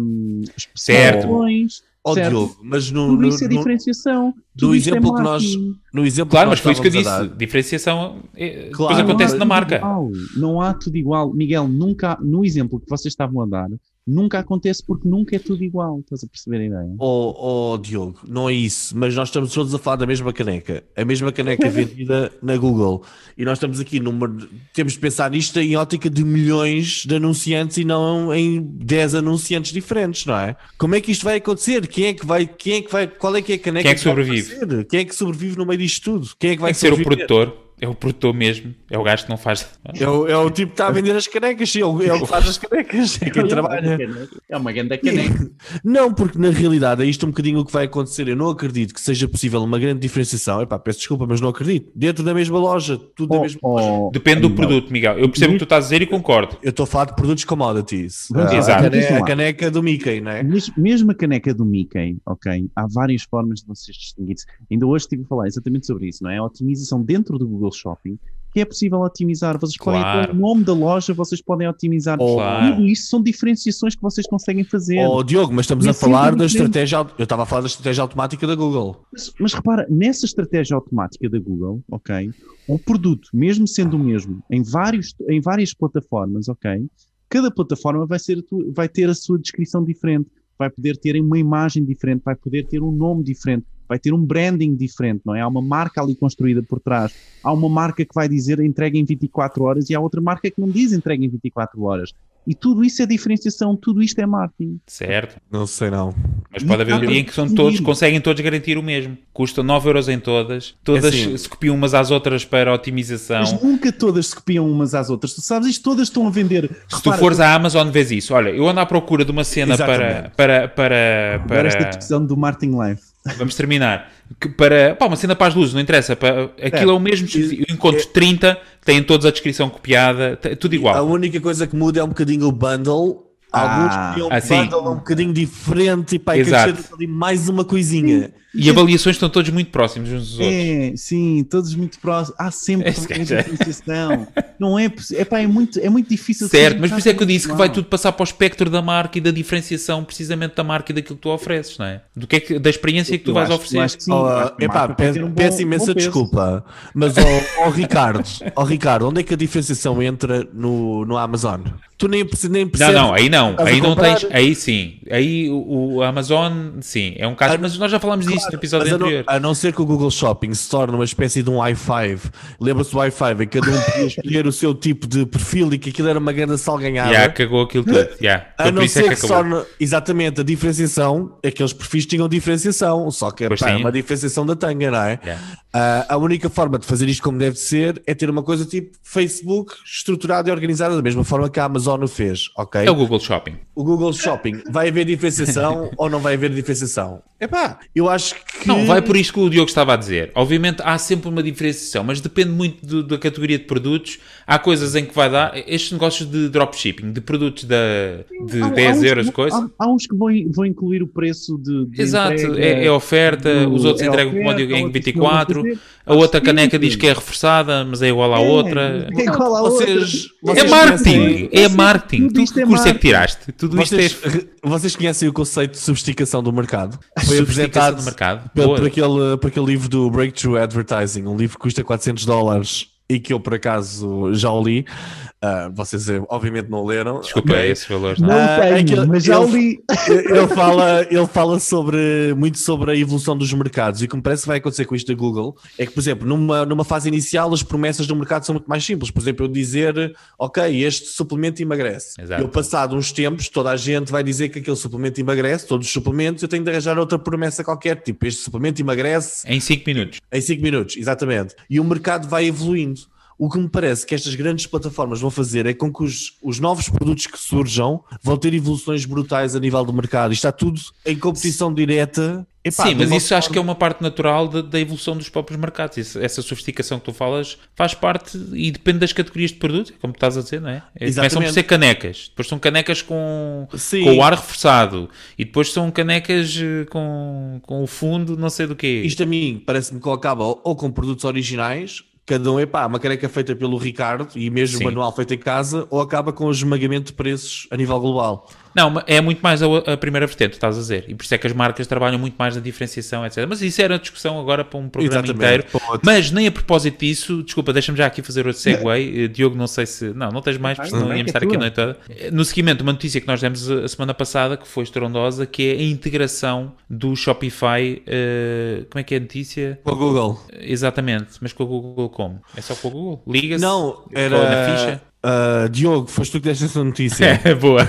especificações, Ó certo? Diogo, mas no, Tudo no, isso é no- diferefoi Tudo isto é exemplo que nós- no exemplo Claro, que mas foi isso que eu disse. dar, Diferenciação é, depois Claro, acontece mas- na marca. Igual. Não há tudo igual. Miguel, nunca, no exemplo que vocês estavam a dar, nunca acontece porque nunca é tudo igual. Estás a perceber a ideia? Oh, oh, Diogo, não é isso, mas nós estamos todos a falar da mesma caneca, a mesma caneca vendida na Google, e nós estamos aqui numa, temos de pensar nisto em ótica de milhões de anunciantes e não em 10 anunciantes diferentes, não é? Como é que isto vai acontecer? Quem é que vai, quem é que vai, qual é que é a caneca Quem é que vai sobrevive? Quem é que sobrevive no meio disto tudo? Quem é que vai Tem que ser o produtor. É o produtor mesmo. É o gajo que não faz. É o, é o tipo que está a vender as canecas, é é o que faz as canecas, é quem trabalha. É uma grande caneca. Não, porque na realidade é isto um bocadinho o que vai acontecer. Eu não acredito que seja possível uma grande diferenciação. Epá, peço desculpa, mas não acredito. Dentro da mesma loja, tudo da Oh, mesma loja. oh, Depende do produto, Miguel. Eu percebo o que tu estás a dizer e concordo. Eu estou a falar de produtos commodities. Vamos Ah, lá, a, cane- vamos lá. a caneca do Mickey, não é? Mes- Mesmo a caneca do Mickey, ok? Há várias formas de vocês distinguirem. Ainda hoje estive a falar exatamente sobre isso, não é? A otimização dentro do Google Shopping, que é possível otimizar. Vocês podem Claro. o nome da loja, vocês podem otimizar. Claro. Tudo isso são diferenciações que vocês conseguem fazer. Oh, Diogo, mas estamos E a assim falar da estratégia. Eu estava a falar da estratégia automática da Google. Mas, mas repara, nessa estratégia automática da Google, ok, o produto, mesmo sendo o mesmo, em, vários, em várias plataformas, ok, cada plataforma vai, ser vai ter a sua descrição diferente, vai poder ter uma imagem diferente, vai poder ter um nome diferente, vai ter um branding diferente, não é? Há uma marca ali construída por trás. Há uma marca que vai dizer entrega em 24 horas e há outra marca que não diz entrega em 24 horas. E tudo isso é diferenciação, tudo isto é marketing. Certo. Não sei não. Mas pode haver um dia em que são todos, conseguem todos garantir o mesmo. Custa 9 euros em todas. Todas assim. se copiam umas às outras para otimização. Mas nunca todas se copiam umas às outras. Tu sabes isto, todas estão a vender. Se tu fores à Amazon, vês isso. Olha, eu ando à procura de uma cena para, Exatamente. para, para, Agora esta para... discussão do marketing live. Vamos terminar. Que para, pá, uma cena para as luzes, não interessa. Para, aquilo é, o mesmo. Eu encontro 30, têm todos a descrição copiada, t- tudo A igual. única coisa que muda é um bocadinho o bundle. Alguns Ah, criam um ah, sim. bundle um bocadinho diferente e pá, e mais uma coisinha. E avaliações estão todos muito próximos uns dos outros. É, sim, todos muito próximos. Há sempre é- diferenciação. Não é possível. É, é, muito, é muito difícil. Certo, mas por isso é que eu disse que vai tudo passar para o espectro da marca e da diferenciação precisamente da marca e daquilo que tu ofereces, não é? Do que é que, da experiência que tu Eu vais acho- oferecer. acho que sim. Oh, epá, peço, um bom- peço imensa desculpa, mas ó ó, Ricardo, ó Ricardo, onde é que a diferenciação entra no, no Amazon? Tu nem, nem Não, percebes. não, aí não, Estás a aí não comprar? tens, aí sim, aí o, o Amazon, sim, é um caso, Ah, mas nós já falámos disso no episódio Mas a não, anterior. a não ser que o Google Shopping se torne uma espécie de um i5, lembra-se do i5 em que cada um podia escolher o seu tipo de perfil e que aquilo era uma grande salganhada. Já cagou aquilo tudo, já. A não isso é ser que que, se torne exatamente a diferenciação, aqueles perfis tinham diferenciação, só que pá, é uma diferenciação da tanga, não é? Yeah. Ah, a única forma de fazer isto como deve ser é ter uma coisa tipo Facebook estruturada e organizada da mesma forma que a Amazon o fez, ok? É o Google Shopping. O Google Shopping, vai haver diferenciação ou não vai haver diferenciação? Epá, eu acho que... Não, vai por isto que o Diogo estava a dizer. Obviamente há sempre uma diferenciação, mas depende muito do- da categoria de produtos. Há coisas em que vai dar. Estes negócios de dropshipping, de produtos da, de Há- há 10 uns euros, que- coisa. Há, há uns que vão, vão incluir o preço de. de Exato, entrega, é, é oferta, do- os outros é entregam com oferta, código em outros não 24, vão fazer. a outra Acho que é caneca diz que é reforçada, mas é igual à É, outra. É igual à outra. Vocês, É vocês marketing, conhecem- é marketing. tudo Tu isto que é curso é que marketing. tiraste? Tudo isto é Vocês, vocês conhecem o conceito de sofisticação do mercado? Foi apresentado do mercado. por, por aquele, por aquele livro do Breakthrough Advertising, um livro que custa 400 dólares e que eu por acaso já o li. Ah, vocês eh, obviamente não leram. Desculpa, Ok. esses valores. Não Não. Ah, tenho, é que ele- mas já ele- li. ele fala, ele fala sobre, muito sobre a evolução dos mercados e o que me parece que vai acontecer com isto da Google é que, por exemplo, numa, numa fase inicial as promessas do mercado são muito mais simples. Por exemplo, eu dizer, ok, este suplemento emagrece. Exato. Eu, passado uns tempos, toda a gente vai dizer que aquele suplemento emagrece, todos os suplementos, eu tenho de arranjar outra promessa qualquer, tipo, este suplemento emagrece Em 5 minutos. em 5 minutos, exatamente. E o mercado vai evoluindo. O que me parece que estas grandes plataformas vão fazer é com que os, os novos produtos que surjam vão ter evoluções brutais a nível do mercado. Isto está tudo em competição direta. Epá, Sim, mas isso acho que é forma- uma parte natural da, da evolução dos próprios mercados. Isso- essa sofisticação que tu falas faz parte e depende das categorias de produto, como tu estás a dizer, não é? É, Começam por Exatamente. ser canecas, depois são canecas com, Sim. com o ar reforçado e depois são canecas eh, com, com o fundo, não sei do quê. Isto a mim parece-me que acaba ou, ou com produtos originais, cada um é pá, uma caneca feita pelo Ricardo e mesmo Sim. manual feito em casa, ou acaba com o esmagamento de preços a nível global. Não, é muito mais a, a primeira vertente, estás a dizer. E por isso é que as marcas trabalham muito mais na diferenciação, etc. Mas isso era discussão agora para um programa Exatamente, inteiro. Mas nem a propósito disso, desculpa, deixa-me já aqui fazer outro segue. Eh, Diogo, não sei se. Não, não tens mais, porque senão não, íamos é estar aqui a noite toda. Eh, No seguimento, uma notícia que nós demos a a semana passada, que foi estrondosa, que é a integração do Shopify. eh, como é que é a notícia? Com o Google. Exatamente, mas com o Google como? É só com o Google? Liga-se? Não, Com- era. Na ficha? Ah, Diogo, foste tu que deste essa notícia. É, boa.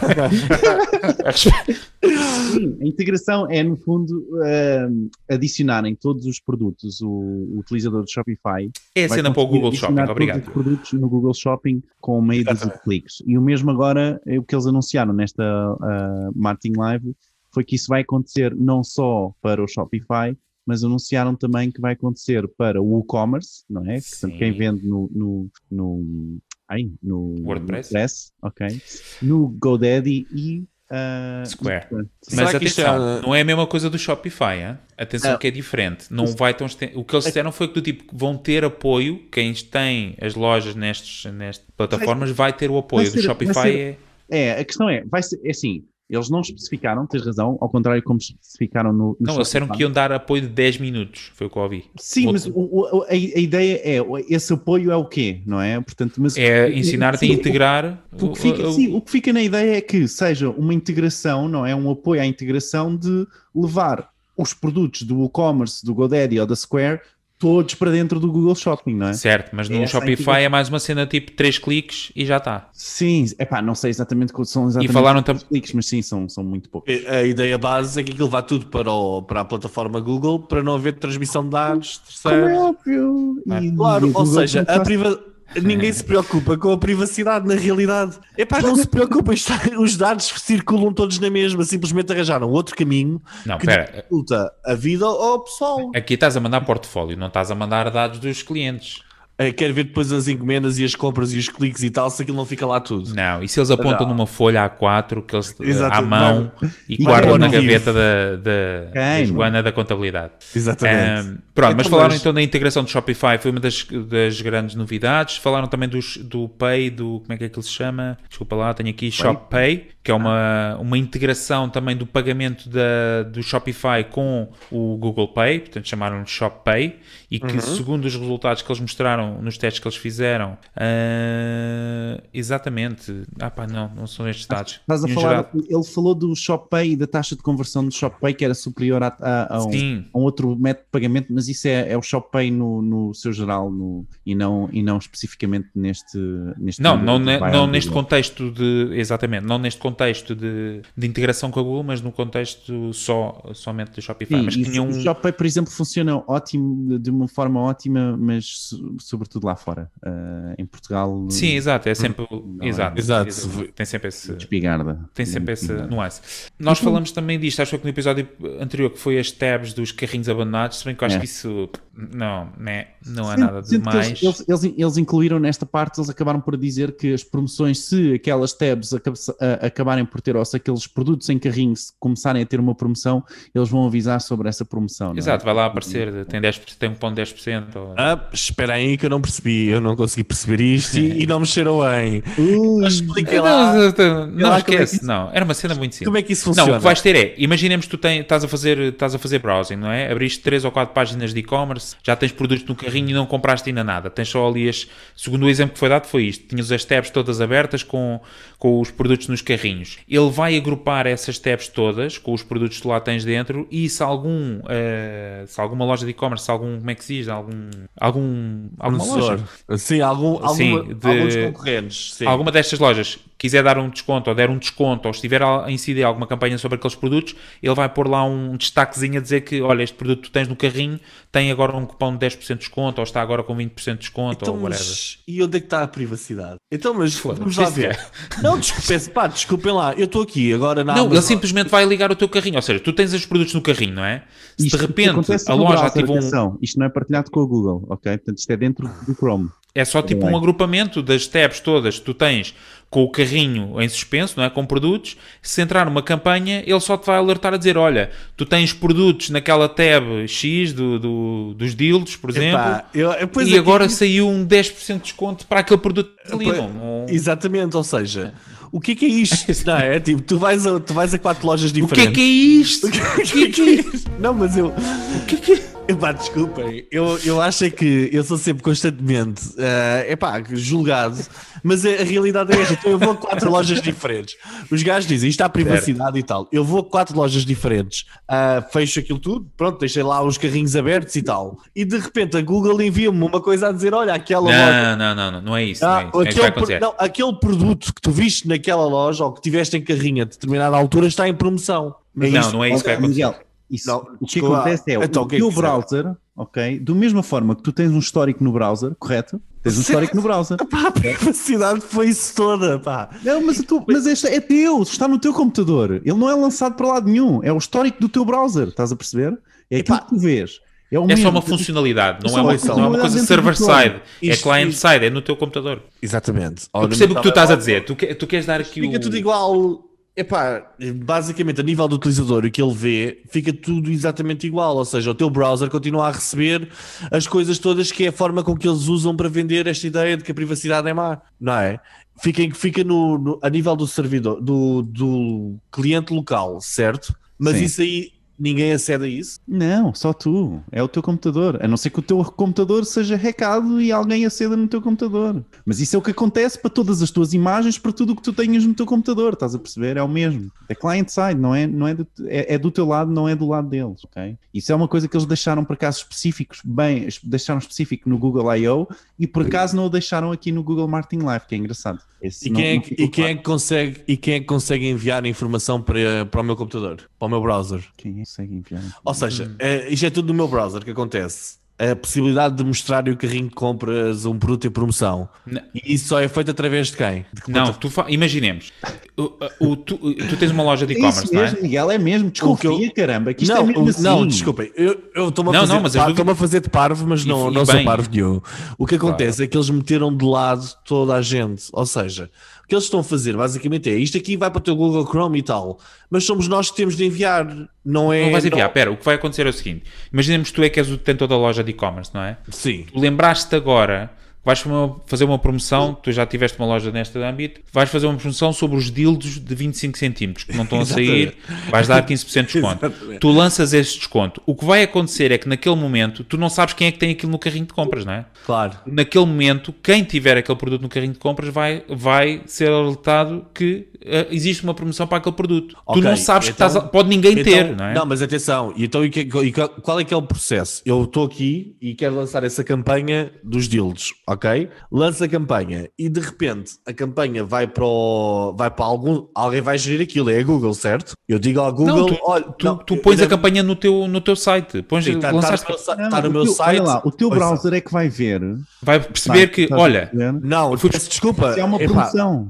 Sim, a integração é, no fundo, ahm, adicionarem todos os produtos, o, o utilizador do Shopify. É a vai cena para o Google Shopping, adicionar todos obrigado. os produtos no Google Shopping com meio dúzia de cliques. E o mesmo agora, é o que eles anunciaram nesta ah, Marketing Live, foi que isso vai acontecer não só para o Shopify, mas anunciaram também que vai acontecer para o e-commerce, não é? Portanto, quem vende no, no, no, ai, no WordPress. ok? No GoDaddy e ah, Square. Mas atenção, é- não é a mesma coisa do Shopify, hein? atenção Não. que é diferente. Não vai tão O que eles disseram foi que do tipo vão ter apoio, quem tem as lojas nestes, nestas plataformas vai ter o apoio. vai do ser- Shopify vai ser- é. É, a questão é, vai ser, é assim, eles não especificaram, tens razão, ao contrário como especificaram no, no Não, eles disseram que iam dar apoio de 10 minutos, foi o que eu ouvi. Sim, mas o- o- a, a ideia é, esse apoio é o quê, não é? Portanto, mas É ensinar-te a integrar. O, que fica, sim, o que fica na ideia é que seja uma integração, não é? Um apoio à integração de levar os produtos do e-commerce, do GoDaddy ou da Square todos para dentro do Google Shopping, não é? Certo, mas no Essa é Shopify integração. é mais uma cena tipo 3 cliques e já está. Sim, epá, não sei exatamente quais são exatamente falaram os tam- cliques, mas sim, são, são muito poucos. A ideia base é que aquilo vá tudo para, o- para a plataforma Google para não haver transmissão de dados Como é terceiros. óbvio. E- e Claro, o ou Google seja, a priva... ninguém se preocupa com a privacidade na realidade. Epá, não se preocupa, isto- os dados circulam todos na mesma, simplesmente arranjaram outro caminho Não, que espera, dificulta a vida ao pessoal. aqui estás a mandar portfólio, não estás a mandar dados dos clientes. Eh, Quero ver depois as encomendas e as compras e os cliques e tal, se aquilo não fica lá tudo. Não, e se eles apontam Não. numa folha A4 que eles, Exato, à mão e vai guardam pôr na gaveta da, da, da? Joana da contabilidade. Exatamente. Um, pronto, mas Então, falaram mas- então da integração do Shopify, foi uma das, das grandes novidades. Falaram também dos, do Pay, do como é que é que ele se chama? Desculpa lá, tenho aqui Shop Pay, que é uma, uma integração também do pagamento da, do Shopify com o Google Pay, portanto chamaram de Shop Pay, e que segundo os resultados que eles mostraram nos testes que eles fizeram, ah, exatamente, ah pá, não, não são estes dados. Estás a falar, gerado- ele falou do ShopPay e da taxa de conversão do ShopPay que era superior a, a- a um, a um outro método de pagamento, mas isso é, é o ShopPay no, no seu geral no, e, não, e não especificamente neste, neste Não, não, não ao neste contexto de. Exatamente, não neste contexto de, de integração com a Google, mas no contexto só, somente do Shopify. Sim, mas tinha um. o ShopPay, por exemplo, funciona ótimo, de uma forma ótima, mas so- sobretudo lá fora. Ah, em Portugal, Sim, exato, é sempre. é. exato, Exato. Tem sempre esse. despigarda. Tem sempre essa Muito nuance. Nós falamos também disto, acho que no episódio anterior, que foi as tabs dos carrinhos abandonados, se bem que eu acho É. que isso não, né, não há Sinto- nada de sinto que mais. Eles, eles, eles- incluíram nesta parte, eles acabaram por dizer que as promoções, se aquelas tabs acab- a- acabarem por ter, ou se aqueles produtos em carrinho se começarem a ter uma promoção, eles vão avisar sobre essa promoção. não é? Exato, vai lá aparecer, tem, 10, tem um ponto de 10%. Ou... Ah, espera aí que eu não percebi, eu não consegui perceber isto e, e não mexeram bem. Ui, Expliquei lá Não, não, não lá como é esquece, não. Era uma cena muito simples. como é que isso Não, funciona. o que vais ter é, imaginemos que tu tens, estás, a fazer, estás a fazer browsing, não é? Abriste 3 ou 4 páginas de e-commerce, já tens produtos no carrinho e não compraste ainda nada. Tens só ali as. Segundo o exemplo que foi dado, foi isto: tinhas as tabs todas abertas com, com os produtos nos carrinhos. Ele vai agrupar essas tabs todas com os produtos que lá tens dentro e se algum. eh, se alguma loja de e-commerce, se algum. Como é que se diz? Algum. Algum. Alguma loja. Sim, algum, Sim, alguma, de- alguns concorrentes. Sim. Alguma destas lojas quiser dar um desconto ou der um desconto ou estiver a incidir alguma campanha sobre aqueles produtos, ele vai pôr lá um destaquezinho a dizer que, olha, este produto que tu tens no carrinho tem agora um cupom de 10% de desconto ou está agora com 20% de desconto Então, ou whatever. mas, e onde é que está a privacidade? Então, mas vamos lá ver. Não, desculpem, pá, desculpem lá, eu estou aqui agora na Não, ele Amazon. simplesmente vai ligar o teu carrinho, ou seja, tu tens os produtos no carrinho, não é? Se Isto de repente acontece a loja ativa um, Isto não é partilhado com o Google, ok? Portanto, isto é dentro do Chrome. É só tipo um agrupamento das tabs todas que tu tens com o carrinho em suspenso, não é? Com produtos. Se entrar numa campanha, ele só te vai alertar a dizer: olha, tu tens produtos naquela tab X do, do- dos dildos, por exemplo, Epá, eu- e é que- agora saiu um 10% de desconto para aquele produto ali. Não- Exatamente, ou seja, o que é que é isto? Não é? Tipo, tu vais a, tu vais a quatro lojas O que é diferentes. que é isto? O que é que é isto? Não, mas eu. O que é que é? Epá, desculpem, eu, eu acho é que eu sou sempre constantemente eh, epá, julgado, mas a, realidade é esta. Então eu vou a quatro lojas diferentes. Os gajos dizem isto há privacidade e tal. Eu vou a quatro lojas diferentes, ah, fecho aquilo tudo, pronto, deixei lá os carrinhos abertos e tal. E de repente a Google envia-me uma coisa a dizer: olha, aquela loja. Não, não, não, não, não é isso. Ah, não é isso. É aquele, pro- acontecer. não, aquele produto que tu viste naquela loja ou que tiveste em carrinho a determinada altura está em promoção. É Não, isto. não é isso que vai acontecer. Miguel, isso, Não, o que acontece é Então, o é teu browser, ok? Do mesma forma que tu tens um histórico no browser, correto? Tens um histórico no browser. Pá, a privacidade foi isso toda, pá. Não, mas, tu, mas este é teu, está no teu computador. Ele não é lançado para lado nenhum. É o histórico do teu browser, estás a perceber? É aquilo Epá, que tu vês. É, É só uma funcionalidade, não é uma, não é uma coisa server-side, é client-side, é no teu computador. Exatamente. Eu percebo o que tu estás a dizer. Tu, que- tu queres dar aqui Fica o... tudo igual. Epá, basicamente, a nível do utilizador, o que ele vê, fica tudo exatamente igual. Ou seja, o teu browser continua a receber as coisas todas que é a forma com que eles usam para vender esta ideia de que a privacidade é má, não é? Fica, fica no, no- a nível do servidor, do, do cliente local, certo? Mas Sim. isso aí ninguém acede a isso? Não, só tu. É o teu computador. A não ser que o teu computador seja hackado e alguém aceda no teu computador. Mas isso é o que acontece para todas as tuas imagens, para tudo o que tu tenhas no teu computador. Estás a perceber? É o mesmo. É client-side, não é, não é, do, é, é, do teu lado, não é do lado deles, ok? Isso é uma coisa que eles deixaram para casos específicos, bem, deixaram específico no Google I.O. e por acaso não o deixaram aqui no Google Marketing Live, que é engraçado. Esse e, quem, não, é, que, e quem, é que consegue, e quem é que consegue enviar informação para, para o meu computador, para o meu browser? Quem é que consegue enviar? Ou seja, é, isto é tudo no meu browser que acontece a possibilidade de mostrar o carrinho de compras um produto em promoção. Não. E isso só é feito através de quem? De não, tu imaginemos. O, o, tu, tu, tens uma loja de é e-commerce, não é? Miguel, é mesmo. Desculpa, eu... caramba, que isto não, é mesmo assim. Não, desculpem. Eu estou-me a, fazer, mas a fazer de parvo, mas não, e, não sou parvo nenhum. O que acontece claro. é que eles meteram de lado toda a gente. Ou seja, que eles estão a fazer basicamente é isto aqui vai para o teu Google Chrome e tal, mas somos nós que temos de enviar, não é? Não vais enviar, espera, o que vai acontecer é o seguinte: imaginemos que tu é que és o detentor da loja de e-commerce, não é? Sim. Tu lembraste agora vais fazer uma promoção, tu já tiveste uma loja neste âmbito, vais fazer uma promoção sobre os dildos de 25 centímetros que não estão a sair, vais dar 15% de desconto. Exatamente. Tu lanças esse desconto. O que vai acontecer é que naquele momento tu não sabes quem é que tem aquilo no carrinho de compras, não é? Claro. Naquele momento, quem tiver aquele produto no carrinho de compras vai, vai ser alertado que uh, existe uma promoção para aquele produto. Okay. Tu não sabes então, que estás a, pode ninguém então, ter, não é? Não, mas atenção, e então e qual é que é o processo? Eu estou aqui e quero lançar essa campanha dos dildos ok? Lança a campanha e de repente a campanha vai para o, vai para algum, alguém vai gerir aquilo, é a Google, certo? Eu digo ao Google, não, tu, olha, tu, não, tu pões a campanha no teu, no teu site, pões, Sim, tá, lançaste... tá, no meu, tá no meu site. Olha lá, o teu browser é que vai ver, vai perceber que, olha, não, fui... desculpa, é uma promoção.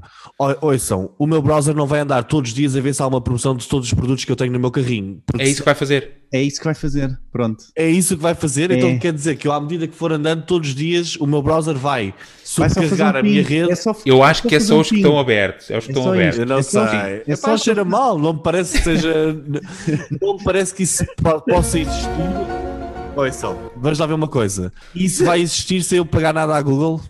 Ouçam, o meu browser não vai andar todos os dias a ver se há uma promoção de todos os produtos que eu tenho no meu carrinho. É isso que vai fazer. É isso que vai fazer, pronto. É isso que vai fazer, então é. então quer dizer que eu, à medida que for andando todos os dias, o meu browser vai subcarregar a minha rede. É só, eu acho que é só os que estão abertos. É os que é estão abertos. Eu não sei. É, só cheira mal, não me parece que seja. não me parece que isso possa existir. Ouçam, vamos lá ver uma coisa. Isso vai existir sem eu pagar nada à Google?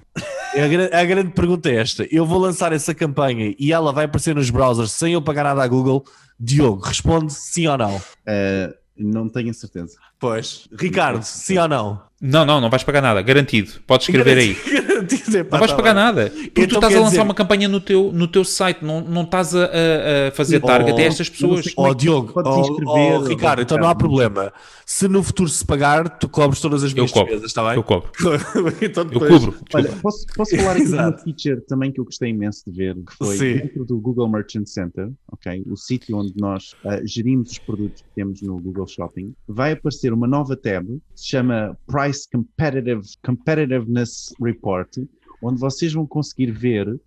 A grande, a grande pergunta é esta: eu vou lançar essa campanha e ela vai aparecer nos browsers sem eu pagar nada à Google? Diogo, responde sim ou não? Uh, não tenho certeza. Pois. Ricardo, sim ou não? Não, não, não vais pagar nada, garantido. Podes escrever aí. Garantido, é, pá, não vais tá pagar bem. nada. Porque então, tu estás a lançar dizer... uma campanha no teu, no teu site, não, não estás a, a fazer target oh, a estas pessoas. Ó oh, Diogo, oh, oh, Ricardo, então não há problema. Se no futuro se pagar, tu cobres todas as minhas despesas, está bem? Eu cobro. então depois... Eu cubro. Olha, posso, posso falar aqui de uma feature também que eu gostei imenso de ver, que foi Sim. dentro do Google Merchant Center, ok? O sítio onde nós uh, gerimos os produtos que temos no Google Shopping, vai aparecer uma nova tab, se chama Price Competitive Competitive, Competitiveness Report, onde vocês vão conseguir ver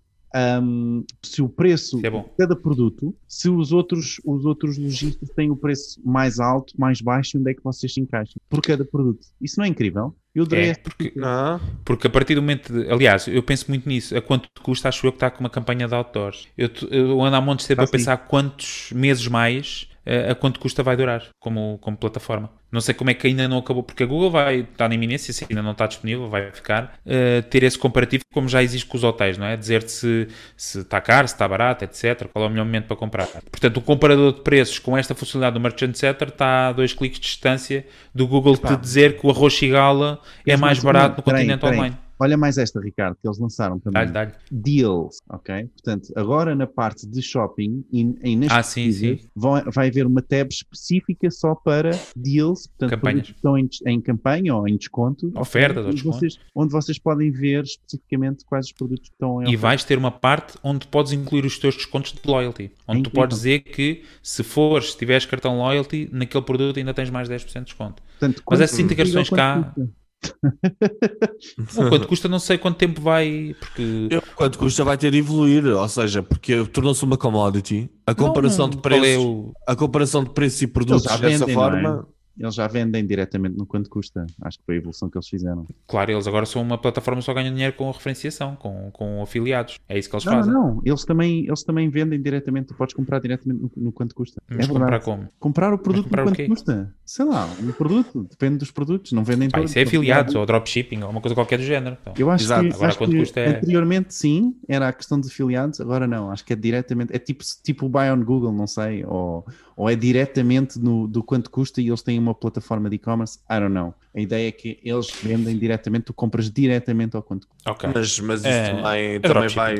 um, se o preço é de cada produto, se os outros, os outros lojistas têm o preço mais alto, mais baixo, onde é que vocês se encaixam por cada produto. Isso não é incrível? Eu é, porque, ah. porque a partir do momento, de, aliás, eu penso muito nisso, a quanto custa, acho eu que está com uma campanha de outdoors. Eu, eu ando há montes de tempo a pensar quantos meses mais a quanto custa vai durar como, como plataforma. Não sei como é que ainda não acabou, porque a Google vai estar na iminência, se ainda não está disponível, vai ficar, uh, ter esse comparativo como já existe com os hotéis, não é? Dizer-te se, se está caro, se está barato, etc. Qual é o melhor momento para comprar. Portanto, o comparador de preços com esta funcionalidade do Merchant Center está a dois cliques de distância do Google te dizer que o arroz chigala é mais barato no continente online. Olha mais esta, Ricardo, que eles lançaram também. Dá-lhe, dá-lhe. Deals, ok? Portanto, agora na parte de shopping e, e nas ah, sim, sim. Vai, vai haver uma tab específica só para deals, portanto, Campanhas. estão em, em, campanha ou em desconto. Oferta ou desconto. Vocês, onde vocês podem ver especificamente quais os produtos que estão em E vais ter uma parte onde podes incluir os teus descontos de loyalty. Onde é tu podes dizer que se fores, se tiveres cartão loyalty, naquele produto ainda tens mais 10% de desconto. Portanto, Mas essas integrações cá... Custa? Quanto custa, não sei quanto tempo vai. Porque... Eu, quanto custa vai ter de evoluir, ou seja, porque tornou-se uma commodity. A comparação não, de preços, é o... a comparação de preços e produtos dessa vendem, forma. Eles já vendem diretamente no quanto custa. Acho que foi a evolução que eles fizeram. Claro, eles agora são uma plataforma que só ganham dinheiro com a referenciação, com, com afiliados. É isso que eles Não, fazem. não, não. Eles também, eles também vendem diretamente. Tu podes comprar diretamente no, no quanto custa. Mas é comprar como? Comprar o produto comprar no quanto custa. Sei lá, um produto. Depende dos produtos. Não vendem Pá, todos. isso é afiliados ou dropshipping ou uma coisa qualquer do género. Então, Eu acho Exato. que, Agora, acho quanto custa é- anteriormente sim, era a questão de afiliados, agora não. Acho que é diretamente, é tipo, tipo o Buy on Google, não sei, ou, ou é diretamente no, do quanto custa e eles têm uma plataforma de e-commerce, I don't know. A ideia é que eles vendem diretamente, tu compras diretamente ao quanto custa. ok. Mas, mas isso É, também, é também, vai,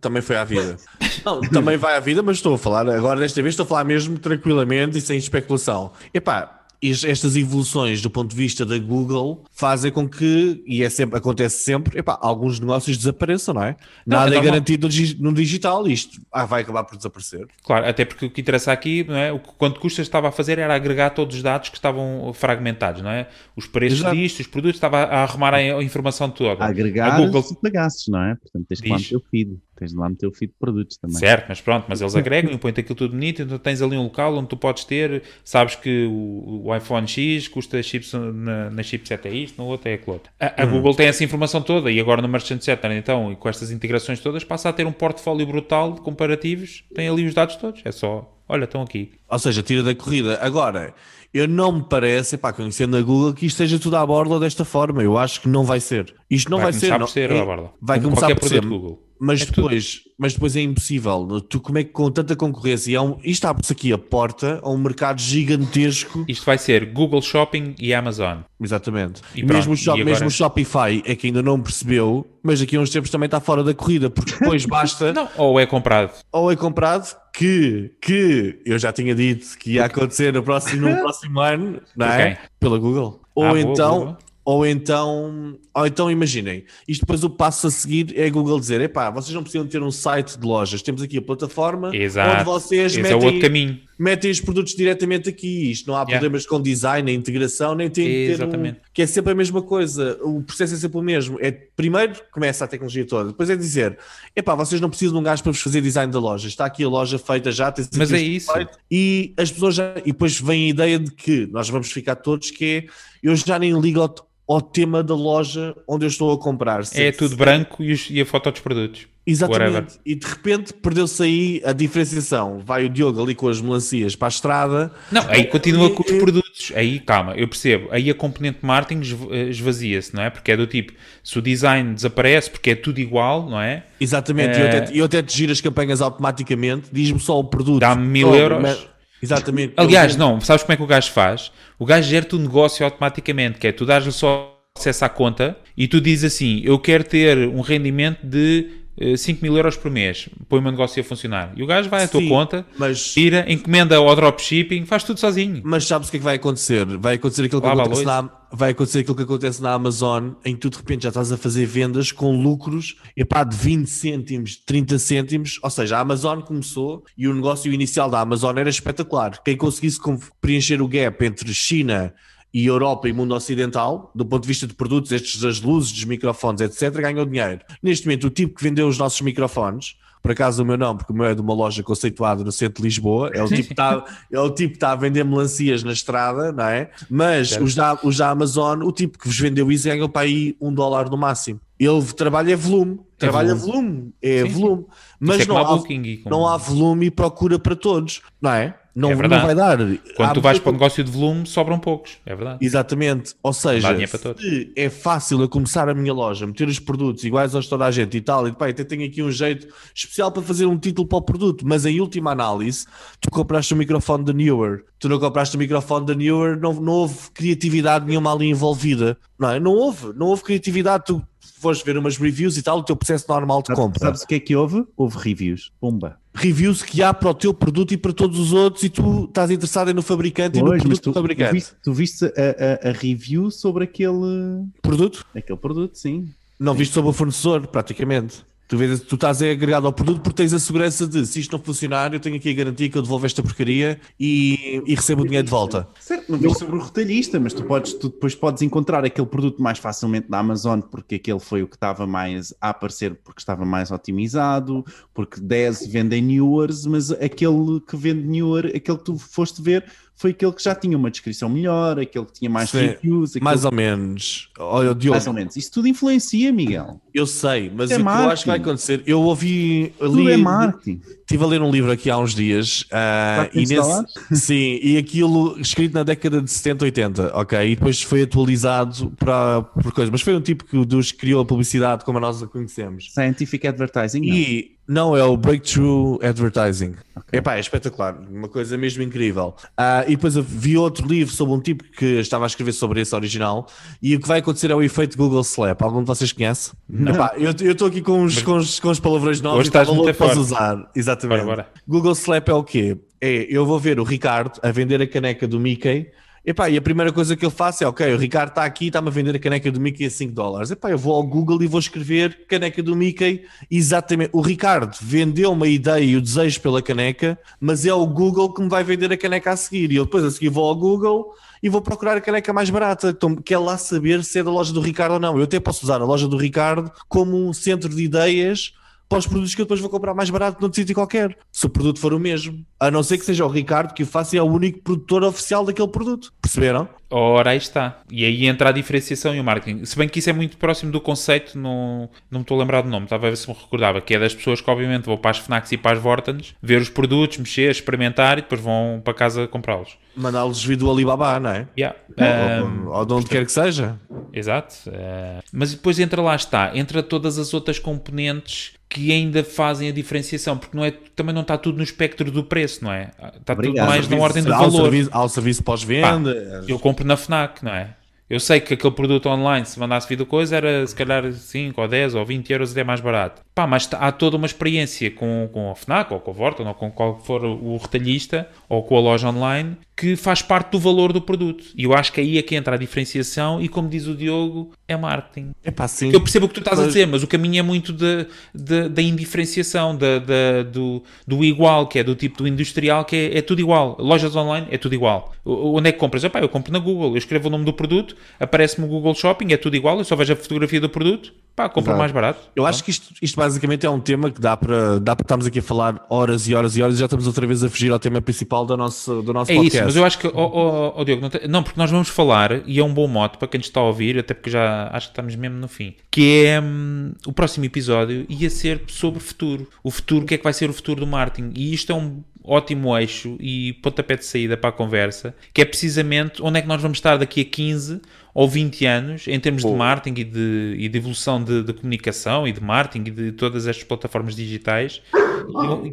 também foi à vida. Não, também vai à vida, mas estou a falar, agora desta vez estou a falar mesmo tranquilamente e sem especulação. Epá, estas evoluções do ponto de vista da Google fazem com que, e é sempre, acontece sempre, epá, alguns negócios desapareçam, não é? Não, Nada é é, garantido no, digi- no digital, isto ah, vai acabar por desaparecer. Claro, até porque o que interessa aqui, não é? O que quanto custa estava a fazer era agregar todos os dados que estavam fragmentados, não é? Os preços Exato. disto, os produtos, estava a arrumar a informação toda. A agregar A Google, se pagasses, não é? Portanto, tens lá meter o feed. Tens de lá meter o feed de produtos também. certo, mas pronto, mas eles agregam e põem-te aquilo tudo bonito, então tens ali um local onde tu podes ter, sabes que o, o iPhone X custa chips na, na chipset é isto, no outro é aquilo outro. A, a Uhum. Google tem essa informação toda e agora no Merchant Center, então, e com estas integrações todas, passa a ter um portfólio brutal de comparativos, tem ali os dados todos, é só, olha, estão aqui. Ou seja, tira da corrida. Agora, eu não me parece, epá, conhecendo a Google, que isto esteja tudo à borda desta forma. Eu acho que não vai ser. Isto não vai, começar ser. por não, ser, é- à borda. vai Como começar por ser. produto Google. Mas É tudo. depois, mas depois é impossível. Tu, como é que com tanta concorrência, há um, isto abre-se aqui a porta a um mercado gigantesco. Isto vai ser Google Shopping e Amazon. Exatamente. E E mesmo, pronto, o Shop- agora- mesmo o Shopify é que ainda não percebeu, mas daqui a uns tempos também está fora da corrida, porque depois basta Não, ou é comprado. ou é comprado que, que eu já tinha dito que ia acontecer no próximo, no próximo ano, não é? Ok. Pela Google. Ou Ah, boa, então, boa. Ou então, ou então imaginem, isto depois o passo a seguir é a Google dizer, epá, vocês não precisam ter um site de lojas, temos aqui a plataforma Exato. onde vocês Esse é metem, caminho. metem os produtos diretamente aqui, isto não há Yeah. problemas com design, nem integração, nem tem que ter um, que é sempre a mesma coisa, o processo é sempre o mesmo, é primeiro começa a tecnologia toda, depois é dizer, epá, vocês não precisam de um gajo para vos fazer design da loja, está aqui a loja feita já, tem Mas é isso. e as pessoas já, e depois vem a ideia de que nós vamos ficar todos que é, eu já nem ligo ao, ao tema da loja onde eu estou a comprar. Se- É tudo branco e, os- e a foto dos produtos. Exatamente. Whatever. E de repente perdeu-se aí a diferenciação. Vai o Diogo ali com as melancias para a estrada. Não, aí continua com os E- produtos. Aí, calma, eu percebo. Aí a componente marketing eh, esvazia-se, não é? Porque é do tipo, se o design desaparece porque é tudo igual, não é? Exatamente. E É. eu até, eu até te giro as campanhas automaticamente. Diz-me só o produto. Dá-me mil euros. mas- Exatamente. Aliás, Eu- não, sabes como é que o gajo faz? O gajo gera-te o negócio automaticamente, que é tu dás-lhe só acesso à conta e tu dizes assim, eu quero ter um rendimento de 5 mil euros por mês, põe o meu negócio a funcionar. E o gajo vai à tua Sim, conta, Mas, tira, encomenda ao dropshipping, faz tudo sozinho. mas sabes o que é que vai acontecer? Vai acontecer aquilo que acontece na, vai acontecer aquilo que acontece na Amazon, em que tu de repente já estás a fazer vendas com lucros epá, de 20 cêntimos, 30 cêntimos. Ou seja, a Amazon começou e o negócio inicial da Amazon era espetacular. Quem conseguisse preencher o gap entre China e Europa e mundo ocidental, do ponto de vista de produtos, estes das luzes, dos microfones, etc., ganhou dinheiro. Neste momento, o tipo que vendeu os nossos microfones, por acaso o meu não, porque o meu é de uma loja conceituada no centro de Lisboa, é o tipo que está, é o tipo está a vender melancias na estrada, não é? Mas os da, os da Amazon, o tipo que vos vendeu isso ganhou para aí um dólar no máximo. Ele trabalha é volume, trabalha volume, é Sim, sim. volume, Isso mas é não há, Booking não há volume e procura para todos, não é? Não, É não vai dar. Quando Há tu vais para o negócio de volume, sobram poucos. É verdade. Exatamente. Ou seja, se é fácil eu começar a minha loja, meter os produtos iguais aos de toda a gente e tal, e pá, até tenho aqui um jeito especial para fazer um título para o produto, mas em última análise, tu compraste o microfone da Newer, tu não compraste o microfone da Newer, não, não houve criatividade nenhuma ali envolvida. Não é? Não houve, não houve criatividade. Tu foste ver umas reviews e tal, o teu processo normal de compra. Sabes o que é que houve? Houve reviews. Pumba. Reviews que há para o teu produto e para todos os outros, e tu estás interessado no fabricante e no Pois, produto tu, do fabricante. tu viste, tu viste a, a- a review sobre aquele, Produto? aquele produto, sim. Não viste sobre o fornecedor, praticamente. Tu, vês, tu estás agregado ao produto porque tens a segurança de se isto não funcionar, eu tenho aqui a garantia que eu devolvo esta porcaria e, e recebo o dinheiro de volta. Certo, não viste sobre o retalhista, mas tu, podes, tu depois podes encontrar aquele produto mais facilmente na Amazon porque aquele foi o que estava mais a aparecer porque estava mais otimizado, porque 10 vendem Newers, mas aquele que vende Newer, aquele que tu foste ver, foi aquele que já tinha uma descrição melhor, aquele que tinha mais Sim, reviews, Mais ou menos. Olha, Diogo, mais ou menos. Isso tudo influencia, Miguel. eu sei, mas É o que eu acho que vai acontecer, eu ouvi, Tudo li, é marketing. Estive a ler um livro aqui há uns dias ah, e 400 nesse, sim, e aquilo escrito na década de 70, 80, ok, e depois foi atualizado para, por coisas, mas foi um tipo que dos que criou a publicidade como nós a conhecemos. Scientific Advertising. não. E não é o Breakthrough Advertising. Epá, é espetacular, uma coisa mesmo incrível. Ah, e depois eu vi outro livro sobre um tipo que estava a escrever sobre esse original e o que vai acontecer é o efeito Google Slap. Algum de vocês conhece? Epá, eu eu estou aqui com os, com, os, com os palavrões novos Hoje e estava estás muito forte. usar. Exatamente. Bora, bora. Google Slap é o quê? É, eu vou ver o Ricardo a vender a caneca do Mickey. Epá, e a primeira coisa que eu faço é, ok, o Ricardo está aqui e está-me a vender a caneca do Mickey a 5 dólares. Epá, eu vou ao Google e vou escrever caneca do Mickey exatamente. O Ricardo vendeu uma ideia e o desejo pela caneca, mas é o Google que me vai vender a caneca a seguir. E eu depois a seguir vou ao Google e vou procurar a caneca mais barata. Então, quer lá saber se é da loja do Ricardo ou não. Eu até posso usar a loja do Ricardo como um centro de ideias para os produtos que eu depois vou comprar mais barato noutro sítio qualquer. Se o produto for o mesmo. A não ser que seja o Ricardo que o faça e é o único produtor oficial daquele produto. Perceberam? Ora, aí está. E aí entra a diferenciação e o marketing. Se bem que isso é muito próximo do conceito, não, não me estou a lembrar do nome, estava a ver se me recordava, que é das pessoas que obviamente vão para as FNACs e para as Vortens, ver os produtos, mexer, experimentar e depois vão para casa comprá-los. Mandá-los vir do Alibaba, não é? Yeah. Ou- Um, ou de onde quer que seja. Exato. Eh, mas depois entra lá está, entra todas as outras componentes que ainda fazem a diferenciação, porque não é, também não está tudo no espectro do preço, não é? Está tudo Obrigado. mais na ordem do Há valor. serviço, há o serviço pós-venda. Eu compro na FNAC, não é? Eu sei que aquele produto online, se mandasse vir do coisa, era se calhar 5 ou 10 ou 20 euros até mais barato. Pá, mas há toda uma experiência com, com a FNAC ou com a Vorton ou com qual for o retalhista ou com a loja online que faz parte do valor do produto. E eu acho que aí é que entra a diferenciação e, como diz o Diogo, é marketing. É pá, sim. Eu percebo o que tu estás a dizer, mas o caminho é muito da- da da indiferenciação, da, da- do, do igual, que é do tipo do industrial, que é, é tudo igual. Lojas online é tudo igual. O- Onde é que compras? Epá, eu compro na Google, eu escrevo o nome do produto, aparece-me o Google Shopping, é tudo igual, eu só vejo a fotografia do produto, pá, compro Exato. mais barato. Eu acho que isto, isto basicamente é um tema que dá para, dá para estarmos aqui a falar horas e horas e horas e já estamos outra vez a fugir ao tema principal do nosso, do nosso É podcast. isso, mas eu acho que, oh, oh, oh, Diogo, não, te- não, porque nós vamos falar, e é um bom mote para quem nos está a ouvir, até porque já acho que estamos mesmo no fim, que é hum, o próximo episódio ia ser sobre futuro. O futuro, o que é que vai ser o futuro do marketing? E isto é um ótimo eixo e pontapé de saída para a conversa, que é precisamente onde é que nós vamos estar daqui a 15 ou 20 anos em termos de marketing e de, e de evolução de, de comunicação e de marketing e de todas estas plataformas digitais.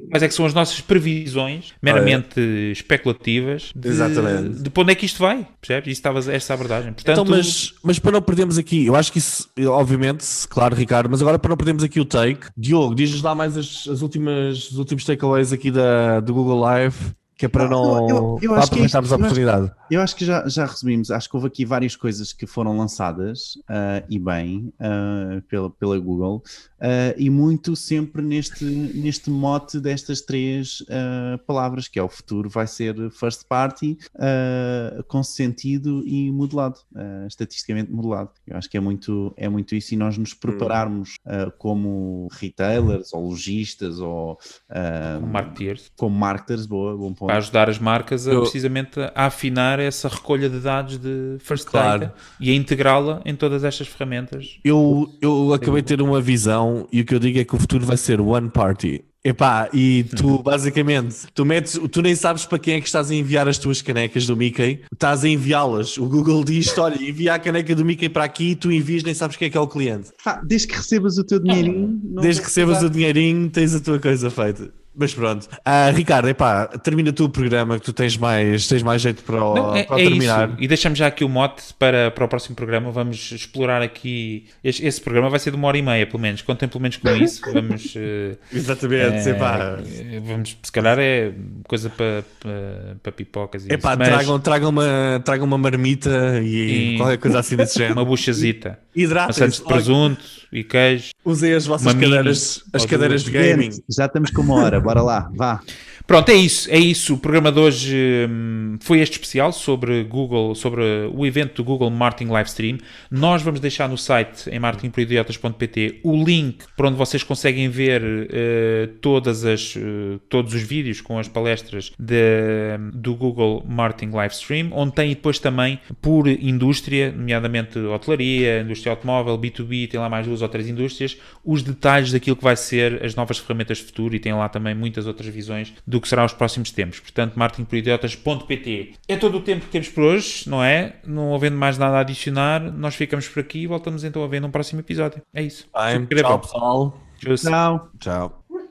Quais é que são as nossas previsões meramente especulativas de, Exatamente. de para onde é que isto vai, percebes? Isso estava essa abordagem. Portanto, Então, mas, mas para não perdermos aqui, eu acho que isso, obviamente, claro, Ricardo, mas agora para não perdermos aqui o take, Diogo, diz-nos lá mais as, as últimas, os últimos takeaways aqui da, do Google Live, que é para não, Eu- eu- eu para acho que é isto- aproveitarmos a eu acho- oportunidade. Eu acho que já, já resumimos. Acho que houve aqui várias coisas que foram lançadas ah, e bem ah, pela, pela Google ah, e muito sempre neste, neste mote destas três ah, palavras, que é o futuro vai ser first party, ah, com sentido e modelado, ah, estatisticamente modelado. Eu acho que é muito, é muito isso e nós nos prepararmos ah, como retailers ou lojistas ou ah, como marketeers, como marketers, boa, bom ponto. Para ajudar as marcas a Eu- precisamente a afinar essa recolha de dados de first Claro. data e a integrá-la em todas estas ferramentas. Eu, eu acabei de ter uma visão e o que eu digo é que o futuro vai ser one party. Epá, e tu basicamente, tu metes, tu nem sabes para quem é que estás a enviar as tuas canecas do Mickey, estás a enviá-las. O Google diz: olha, envia a caneca do Mickey para aqui e tu envias, nem sabes quem é que é o cliente. Ah, desde que recebas o teu dinheirinho. Desde que recebas o dinheirinho, tens a tua coisa feita. Mas pronto. Ah, Ricardo, epá, termina tu o programa que tu tens mais, tens mais jeito para, o- Não, é, para é terminar. isso. E deixamos já aqui o mote para, para o próximo programa. Vamos explorar aqui. Este, esse programa vai ser de uma hora e meia, pelo menos. Contem pelo menos com isso. Vamos. eh, Exatamente, epá. eh, vamos, se calhar é coisa para, para, para pipocas e Epá, isso. Mas tragam, tragam, uma, tragam uma marmita e, E- qualquer coisa assim desse género. uma buchazita. Hidratem-se. De presunto e queijo. Usem as vossas cadeiras, as cadeiras de gaming. Já estamos com uma hora, bora lá, vá. Pronto, é isso, é isso. O programa de hoje hum, foi este especial sobre Google, sobre o evento do Google Marketing Livestream. Nós vamos deixar no site em marketingproidiotas.pt o link para onde vocês conseguem ver uh, todas as, uh, todos os vídeos com as palestras de, do Google Marketing Livestream, onde tem depois também por indústria, nomeadamente hotelaria, indústria automóvel, B2B, tem lá mais duas ou três indústrias, os detalhes daquilo que vai ser as novas ferramentas de futuro e tem lá também muitas outras visões do que será os próximos tempos. Portanto, marketingporidiotas.pt. É todo o tempo que temos por hoje, não é? Não havendo mais nada a adicionar, nós ficamos por aqui e voltamos então a ver num próximo episódio. É isso. Bem, tchau, pessoal. Tchau. Tchau.